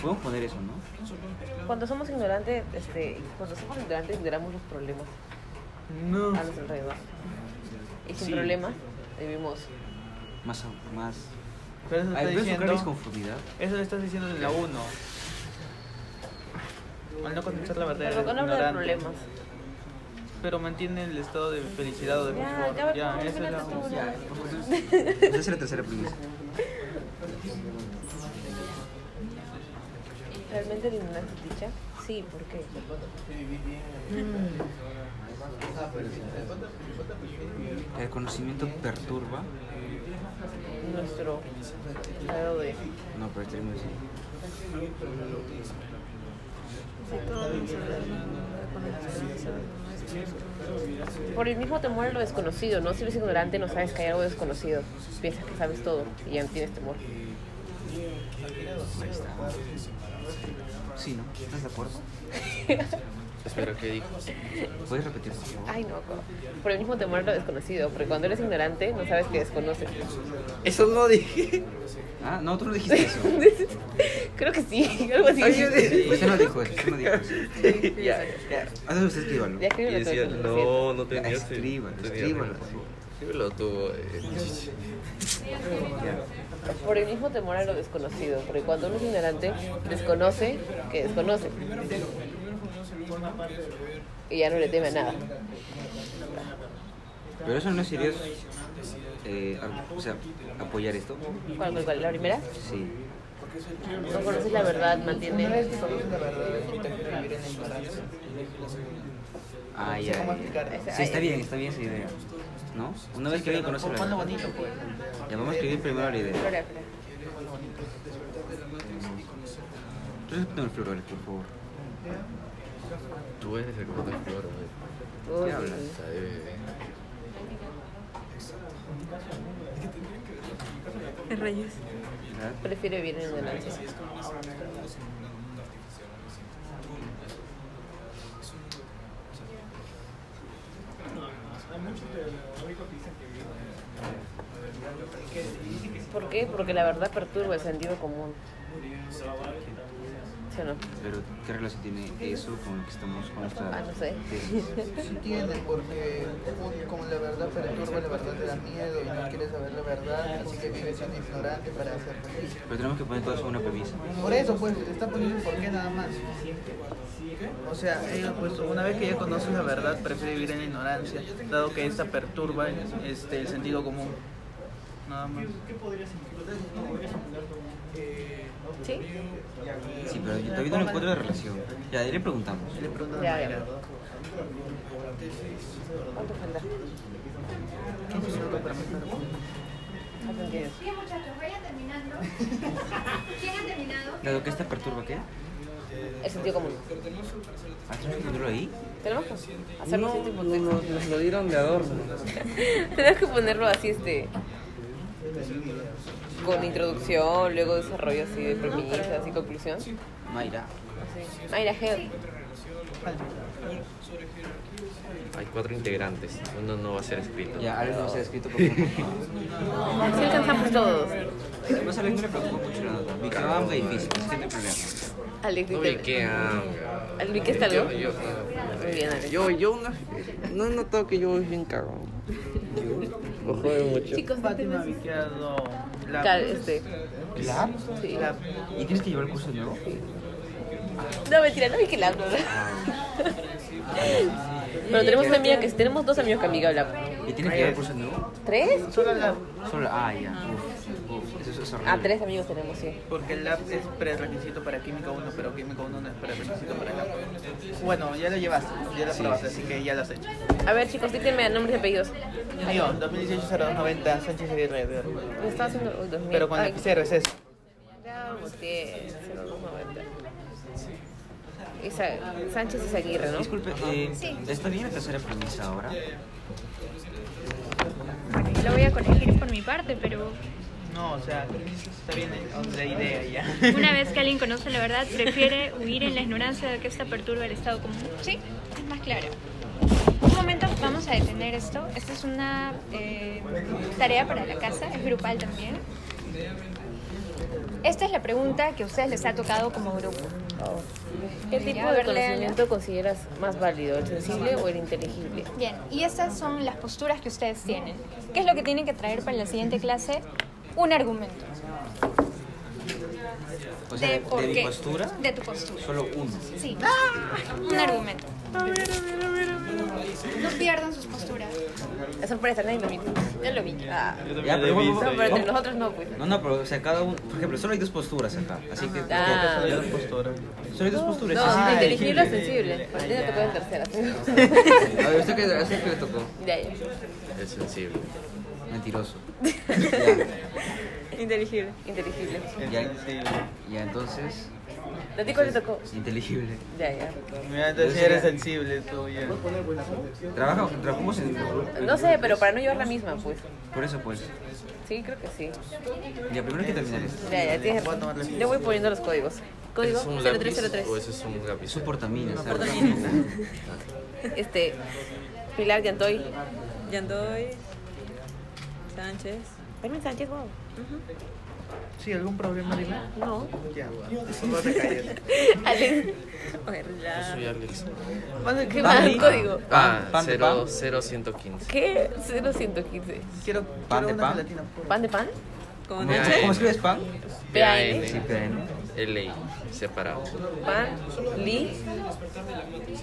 Podemos poner eso, ¿no? Cuando somos ignorantes, este, cuando somos ignorantes ignoramos los problemas No. a nuestro alrededor. Y sin Sí. problemas vivimos. Más. más... Pero eso está. Eso lo estás diciendo en la 1. Al no conocer la verdad, Pero con habla de problemas. Pero mantiene el estado de felicidad o de Ya, confort. ya, Ya, por esa es la favor, uno. ya. Esa es la tercera premisa. ¿Realmente es dicha? Sí, ¿por qué? El conocimiento perturba. Nuestro grado de... No, pero este muy Por el mismo temor a lo desconocido, ¿no? Si eres ignorante no sabes que hay algo desconocido. Piensas que sabes todo y ya no tienes temor. Sí, ¿no? ¿Estás de acuerdo? Espero que dijo. ¿Puedes repetir? Ay, no, por el mismo temor a lo desconocido, porque cuando eres ignorante no sabes que desconoces. Eso no dije. Ah, no, tú no dijiste eso. Creo que sí, algo así. Usted no dijo eso, usted no dijo eso. ya, ya. Hazlo usted, escríbalo. Ya escríbelo tú, decía, no, no tenía. Escríbalo, escríbalo. Escríbelo tú. eh. Por el mismo temor a lo desconocido, porque cuando uno es ignorante, desconoce que desconoce. Y ya no le teme a nada. Pero eso no sería, eh, a- o sea, apoyar esto. ¿Cuál, cuál, cuál? ¿La primera? Sí. No conoces la verdad, mantiene. Una vez que conoces la verdad, prefiero vivir en la ignorancia. Ah, ya. Sí, está bien, está bien esa idea. ¿No? Una vez que alguien conoce la verdad. bonito, pues. Ya vamos a escribir primero la idea. Respétame el florales, por favor. Tú eres el que bota el flor, güey. ¿Qué hablas? Está de bebé. ¿Qué rayos? Prefiero vivir en ignorancia. ¿Por qué? Porque la verdad perturba el sentido común. ¿Sí o no? Pero, ¿qué relación tiene eso con lo que estamos con nuestra Ah, no sé. Sí tiene, porque un- como la verdad perturba, la verdad te da miedo y no quieres saber la verdad, así que vives siendo ignorante para ser feliz. Pero tenemos que poner todo eso en una premisa. Por eso, pues, te está poniendo el porqué nada más. O sea, ella, pues, una vez que ya conoces la verdad, prefiere vivir en la ignorancia, dado que esta perturba este, el sentido común. Nada más. ¿Sí? Sí, pero yo todavía no encuentro la relación. Ya, ahí le preguntamos. Le preguntas a Ya, ya. ¿Cuánto falta? Bien, muchachos, vayan terminando. ¿Quién ha terminado? Dado que esta perturba, ¿qué? El sentido común. ¿Ah, ¿Tienes que ponerlo ahí? Tenemos que hacerlo así, tipo no, no, nos lo dieron de adorno. Tenemos que ponerlo así, este. Con introducción, luego desarrollo así de premisas y conclusión. Así. Mayra. Mayra Head. Hay cuatro integrantes. Uno no va a ser escrito. Ya, algo no se ha escrito por favor. Si alcanzamos todos. Además, a Alex no le preocupa mucho la nota. Vi que va hambre difícil, no hay problema. Alex, No dice- vi que hanga. ¿Al Vicky está algo? Yo, yo, Muy bien, Alex. yo, yo no, no he notado que yo voy bien cagón. Me jode mucho. Chicos, Fátima ha quedado la Cal- este. ¿Lab? Sí. la ¿Y tienes que llevar el curso nuevo? No, mentira, no vi que la hablo. Pero tenemos una amiga que tenemos dos amigos que amiga habla. ¿Y tienes que llevar el curso nuevo? ¿Tres? solo la Solo, ah, ya. Uf, uf, eso, eso es horrible. Ah, tres amigos tenemos, sí. porque el lab es prerequisito para química 1, pero química 1 no es prerequisito para el lab. Bueno, ya lo llevaste, ya lo Sí, probaste, sí, así que ya lo has hecho. A ver, chicos, díganme nombres y apellidos. Mío, 2018-0290, Sánchez Aguirre. Me estaba haciendo. Uy, 2000. Pero con el cero es eso. Ya, Gutiérrez, 0290. Isa- Sánchez y Aguirre, ¿no? Disculpe, eh, Sí. ¿está bien la tercera premisa ahora? Lo voy a corregir por mi parte, pero No, o sea, está bien la idea ya. una vez que alguien conoce la verdad, prefiere huir en la ignorancia de que esta perturba el estado común. Sí, es más claro. Un momento, vamos a detener esto. Esta es una eh, tarea para la casa, es grupal también. Esta es la pregunta que a ustedes les ha tocado como grupo. ¿Qué tipo de conocimiento consideras más válido, el sensible o el inteligible? Bien, y estas son las posturas que ustedes tienen. ¿Qué es lo que tienen que traer para la siguiente clase? Un argumento. O sea, ¿De de, por de mi qué? postura, De tu postura. solo uno. Sí. Un argumento. No pierdan sus posturas. Es sorpresa, nadie lo vi. Ya lo vi. Ah. Ya, pero, No, pero entre nosotros no, pues. No, no, pero o sea, cada uno, por ejemplo, solo hay dos posturas acá, así que Ah. solo hay dos posturas. Solo hay dos posturas. No, inteligible o sensible. A ti te tocó en tercera. A ver, ¿usted qué, a usted qué le tocó? Ya, ya. Es sensible. Mentiroso. Inteligible. Inteligible. Ya, ya entonces, ¿A ti cuál le tocó? inteligible. Ya, ya. Mira, entonces eres sensible tú ya. Trabaja, trabajamos en... No sé, pero para no llevar la misma, pues. Por eso, pues. Sí, creo que sí. Ya, primero hay que terminar esto. Ya, ya, tienes razón. Yo voy poniendo los códigos. Código ¿Es un lápiz 0303. o ese es un lápiz? Es un portaminas. Este, Pilar Yantoy. Yandoy, Sánchez. Permín Sánchez, wow. Sí, ¿algún problema, dime? No. Ya, bueno. No te calles. Alex. Yo soy Alex. ¿Qué más? El código. Ah, Pan de 0, 0115. ¿Qué? 0115. Quiero, Pan quiero de una pan. ¿Pan de pan? ¿Cómo ¿Cómo, ¿Cómo escribes pan? PAN. Sí, PN. LI, separado. Pan, Li,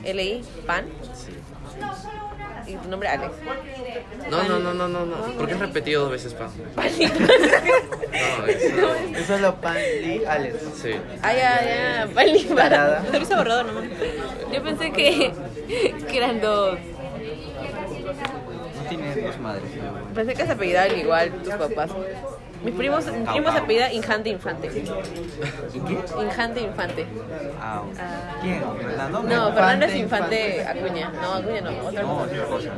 LI, pan. Sí. Y tu nombre Alex. No, no, no, no, no, no. ¿Por qué has repetido dos veces pan? Pan y pan. No, eso. Es solo pan y Alex. Sí. Ah, ya, ya. Pan y pan. Tarada. Te avisa borrador nomás. Yo pensé que, que eran dos. No tiene dos madres. Pensé que se apellidaban igual tus papás. Mis primos, mis primos se apellida Injante Infante. ¿Y qué? Injante Infante. Ah, ¿Quién? ¿Fernando? No, Fernando es Infante Acuña. No, Acuña no, otra No, otra cosa.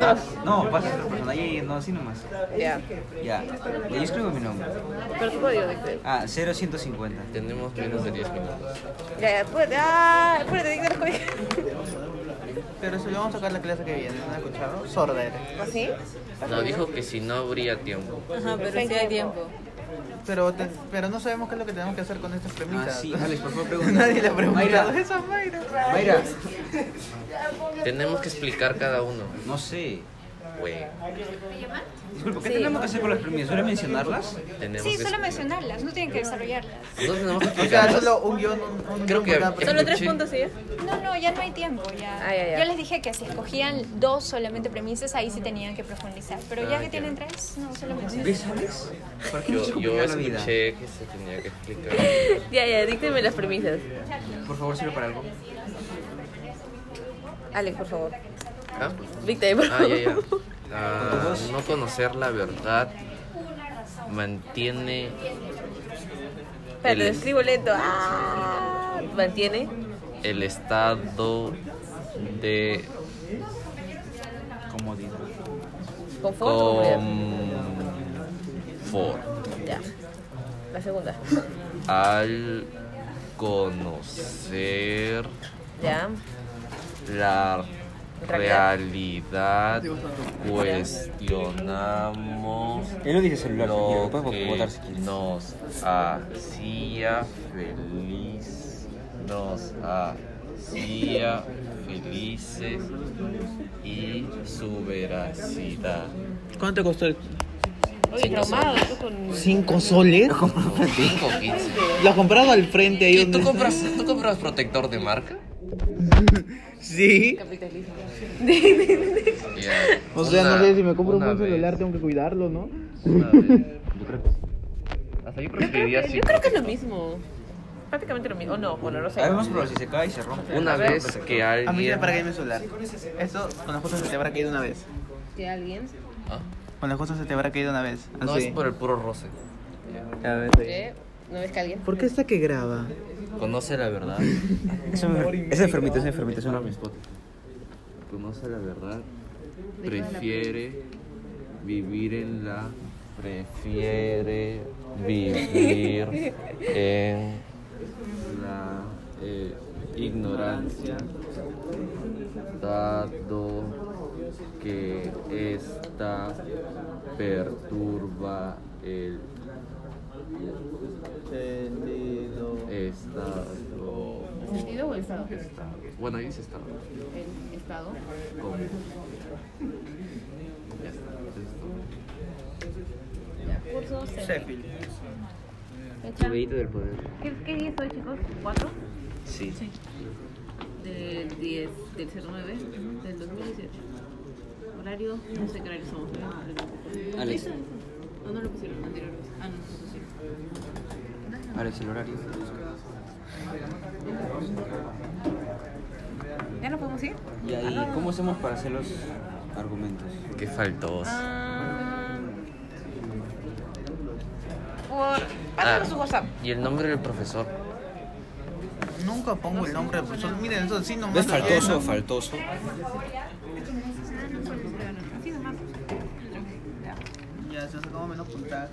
No. Ah, No, pasa otra persona. Ahí, no, así nomás. ya. Ya. Ya, yo escribo mi nombre. Pero tu código dice. Ah, 0150. Tenemos menos de 10 minutos. Ya, ya, apúrate. Ah, apúrate, dicta los códigos. Pero si le vamos a sacar la clase que viene, ¿no has escuchado? Sorda eres. ¿Así? No, dijo que si no habría tiempo. Ajá, pero sí hay tiempo. Pero, te- pero no sabemos qué es lo que tenemos que hacer con estas premisas. Ah, sí, Alex, por favor, pregunta. Nadie le ha preguntado Mayra. eso a Mayra. Mayra. Tenemos que explicar cada uno. No sé. Güey. Disculpa, ¿qué Sí. tenemos que hacer con las premisas? ¿Solo mencionarlas? Tenemos Sí, que solo mencionarlas, no tienen que desarrollarlas. No tenemos que O sea, explicarlas. solo un guion, un, un Creo que por Solo tres escuché- puntos, ¿sí? No, no, ya no hay tiempo. Ya. Ah, ya, ya. Yo les dije que si escogían dos solamente premisas, ahí sí tenían que profundizar. Pero ya Ah, que ya. tienen tres, no, solo mencionan. ¿Ves, Alex? ¿Para qué nos Yo, yo la vida? escuché que se tenía que explicar. Ya, ya, dícteme las premisas. Por favor, sirve para algo. Alex, por favor. ¿Ah? Por Ah, ya, ya. Ah, no conocer la verdad mantiene Pero el- escribo lento. Ah, mantiene. el estado de Comodidad. Confort. confort Ya. La segunda. al conocer Ya. la Realidad. cuestionamos Él lo dice celular, lo que votar si quieres. nos hacía feliz nos hacía felices y su veracidad ¿Cuánto te costó el Oye, traumado, tú con. ¿Cinco soles? 5 15 ¿Lo has comprado al frente ahí ¿Y donde tú compras, tú compras protector de marca? Sí. Capitalismo. Ya. O sea, no Una- sé si me compro un buen vez, celular, tengo que cuidarlo, ¿no? una vez. Hasta yo preferiría Yo creo que es lo mismo. Prácticamente lo mismo. O no, bueno, no sé. A ver, vamos a probar si se cae y se rompe. Una A ver, vez que A mí alguien. me para caer mi celular. Esto con las cosas se te habrá caído una vez. Si alguien. ¿Ah? Con las cosas se te habrá caído una vez. No Así. es por el puro roce. A ver. ¿Qué? ¿No ves que alguien? ¿Por qué está que graba? Conoce la verdad. Es enfer- es enfermito, es enfermito. Es una... Conoce la verdad. Prefiere vivir en la. Prefiere vivir en la eh, ignorancia, dado que esta perturba el estado. ¿Sentido o estado? estado. Bueno, ahí dice estado. El estado. ¿Cómo? Ya está. Ya, curso Sheffield. Fecha. Juguete del poder. ¿Qué, ¿Qué día es hoy, chicos? ¿Cuatro? Sí. del 10, del 09, del 2018. Horario, no sé qué horario somos. ¿no? Alex. ¿Listo? ¿O no lo pusieron anterior? Ah, no, no lo pusieron. Alex, el horario. ¿Ya nos podemos ir? Y ahí, ¿cómo hacemos para hacer los argumentos? Qué faltoso. Ah, por... Ah, su WhatsApp. y el nombre del profesor. Nunca pongo el nombre del profesor. Miren, eso sí nomás. ¿Ves faltoso faltoso? Así nomás. Ya, se sacó menos puntaje.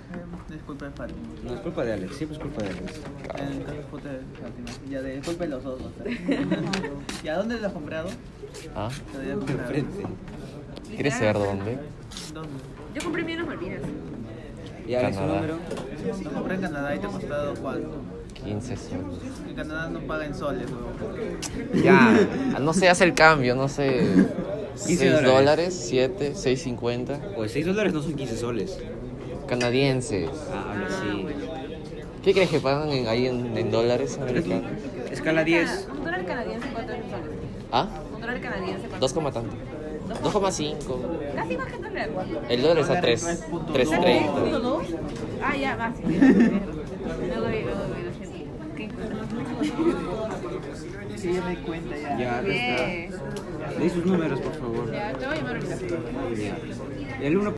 Disculpe, Fátima. No es culpa de Alex, siempre es culpa de Alex. En el caso de Fátima. Ya, de- disculpe los dos. o sea. ¿Y a dónde lo has comprado? ¿Ah? Enfrente. ¿Quieres saber dónde? ¿Dónde? Yo compré mío en las Malvinas. ¿Y Alex, su número? Lo compré en Canadá y te ha costado cuánto. 15 soles. En Canadá no paga en soles, weón. Ya, no sé, hace el cambio, no sé. 15 6 dólares. dólares, 7, 6.50. Pues 6 dólares no son 15 soles. Canadienses. Ah, habla así. ¿Qué crees que pagan en- ahí en, en dólares americanos? Escala 10. Un dólar canadiense, ¿cuánto es soles? ¿Ah? Un dólar canadiense, ¿cuánto? 2, tanto. 2,5. Casi más que un dólar. El dólar está a 3, 3.30. ¿Punto dos? Ah, ya, va. sí, sí, sí. Luego vi, luego vi, lo siento. Qué importante. Sí, ya me cuenta ya. Ya, está. Di sus números, por favor. Ya, te voy a llamar ahorita. El uno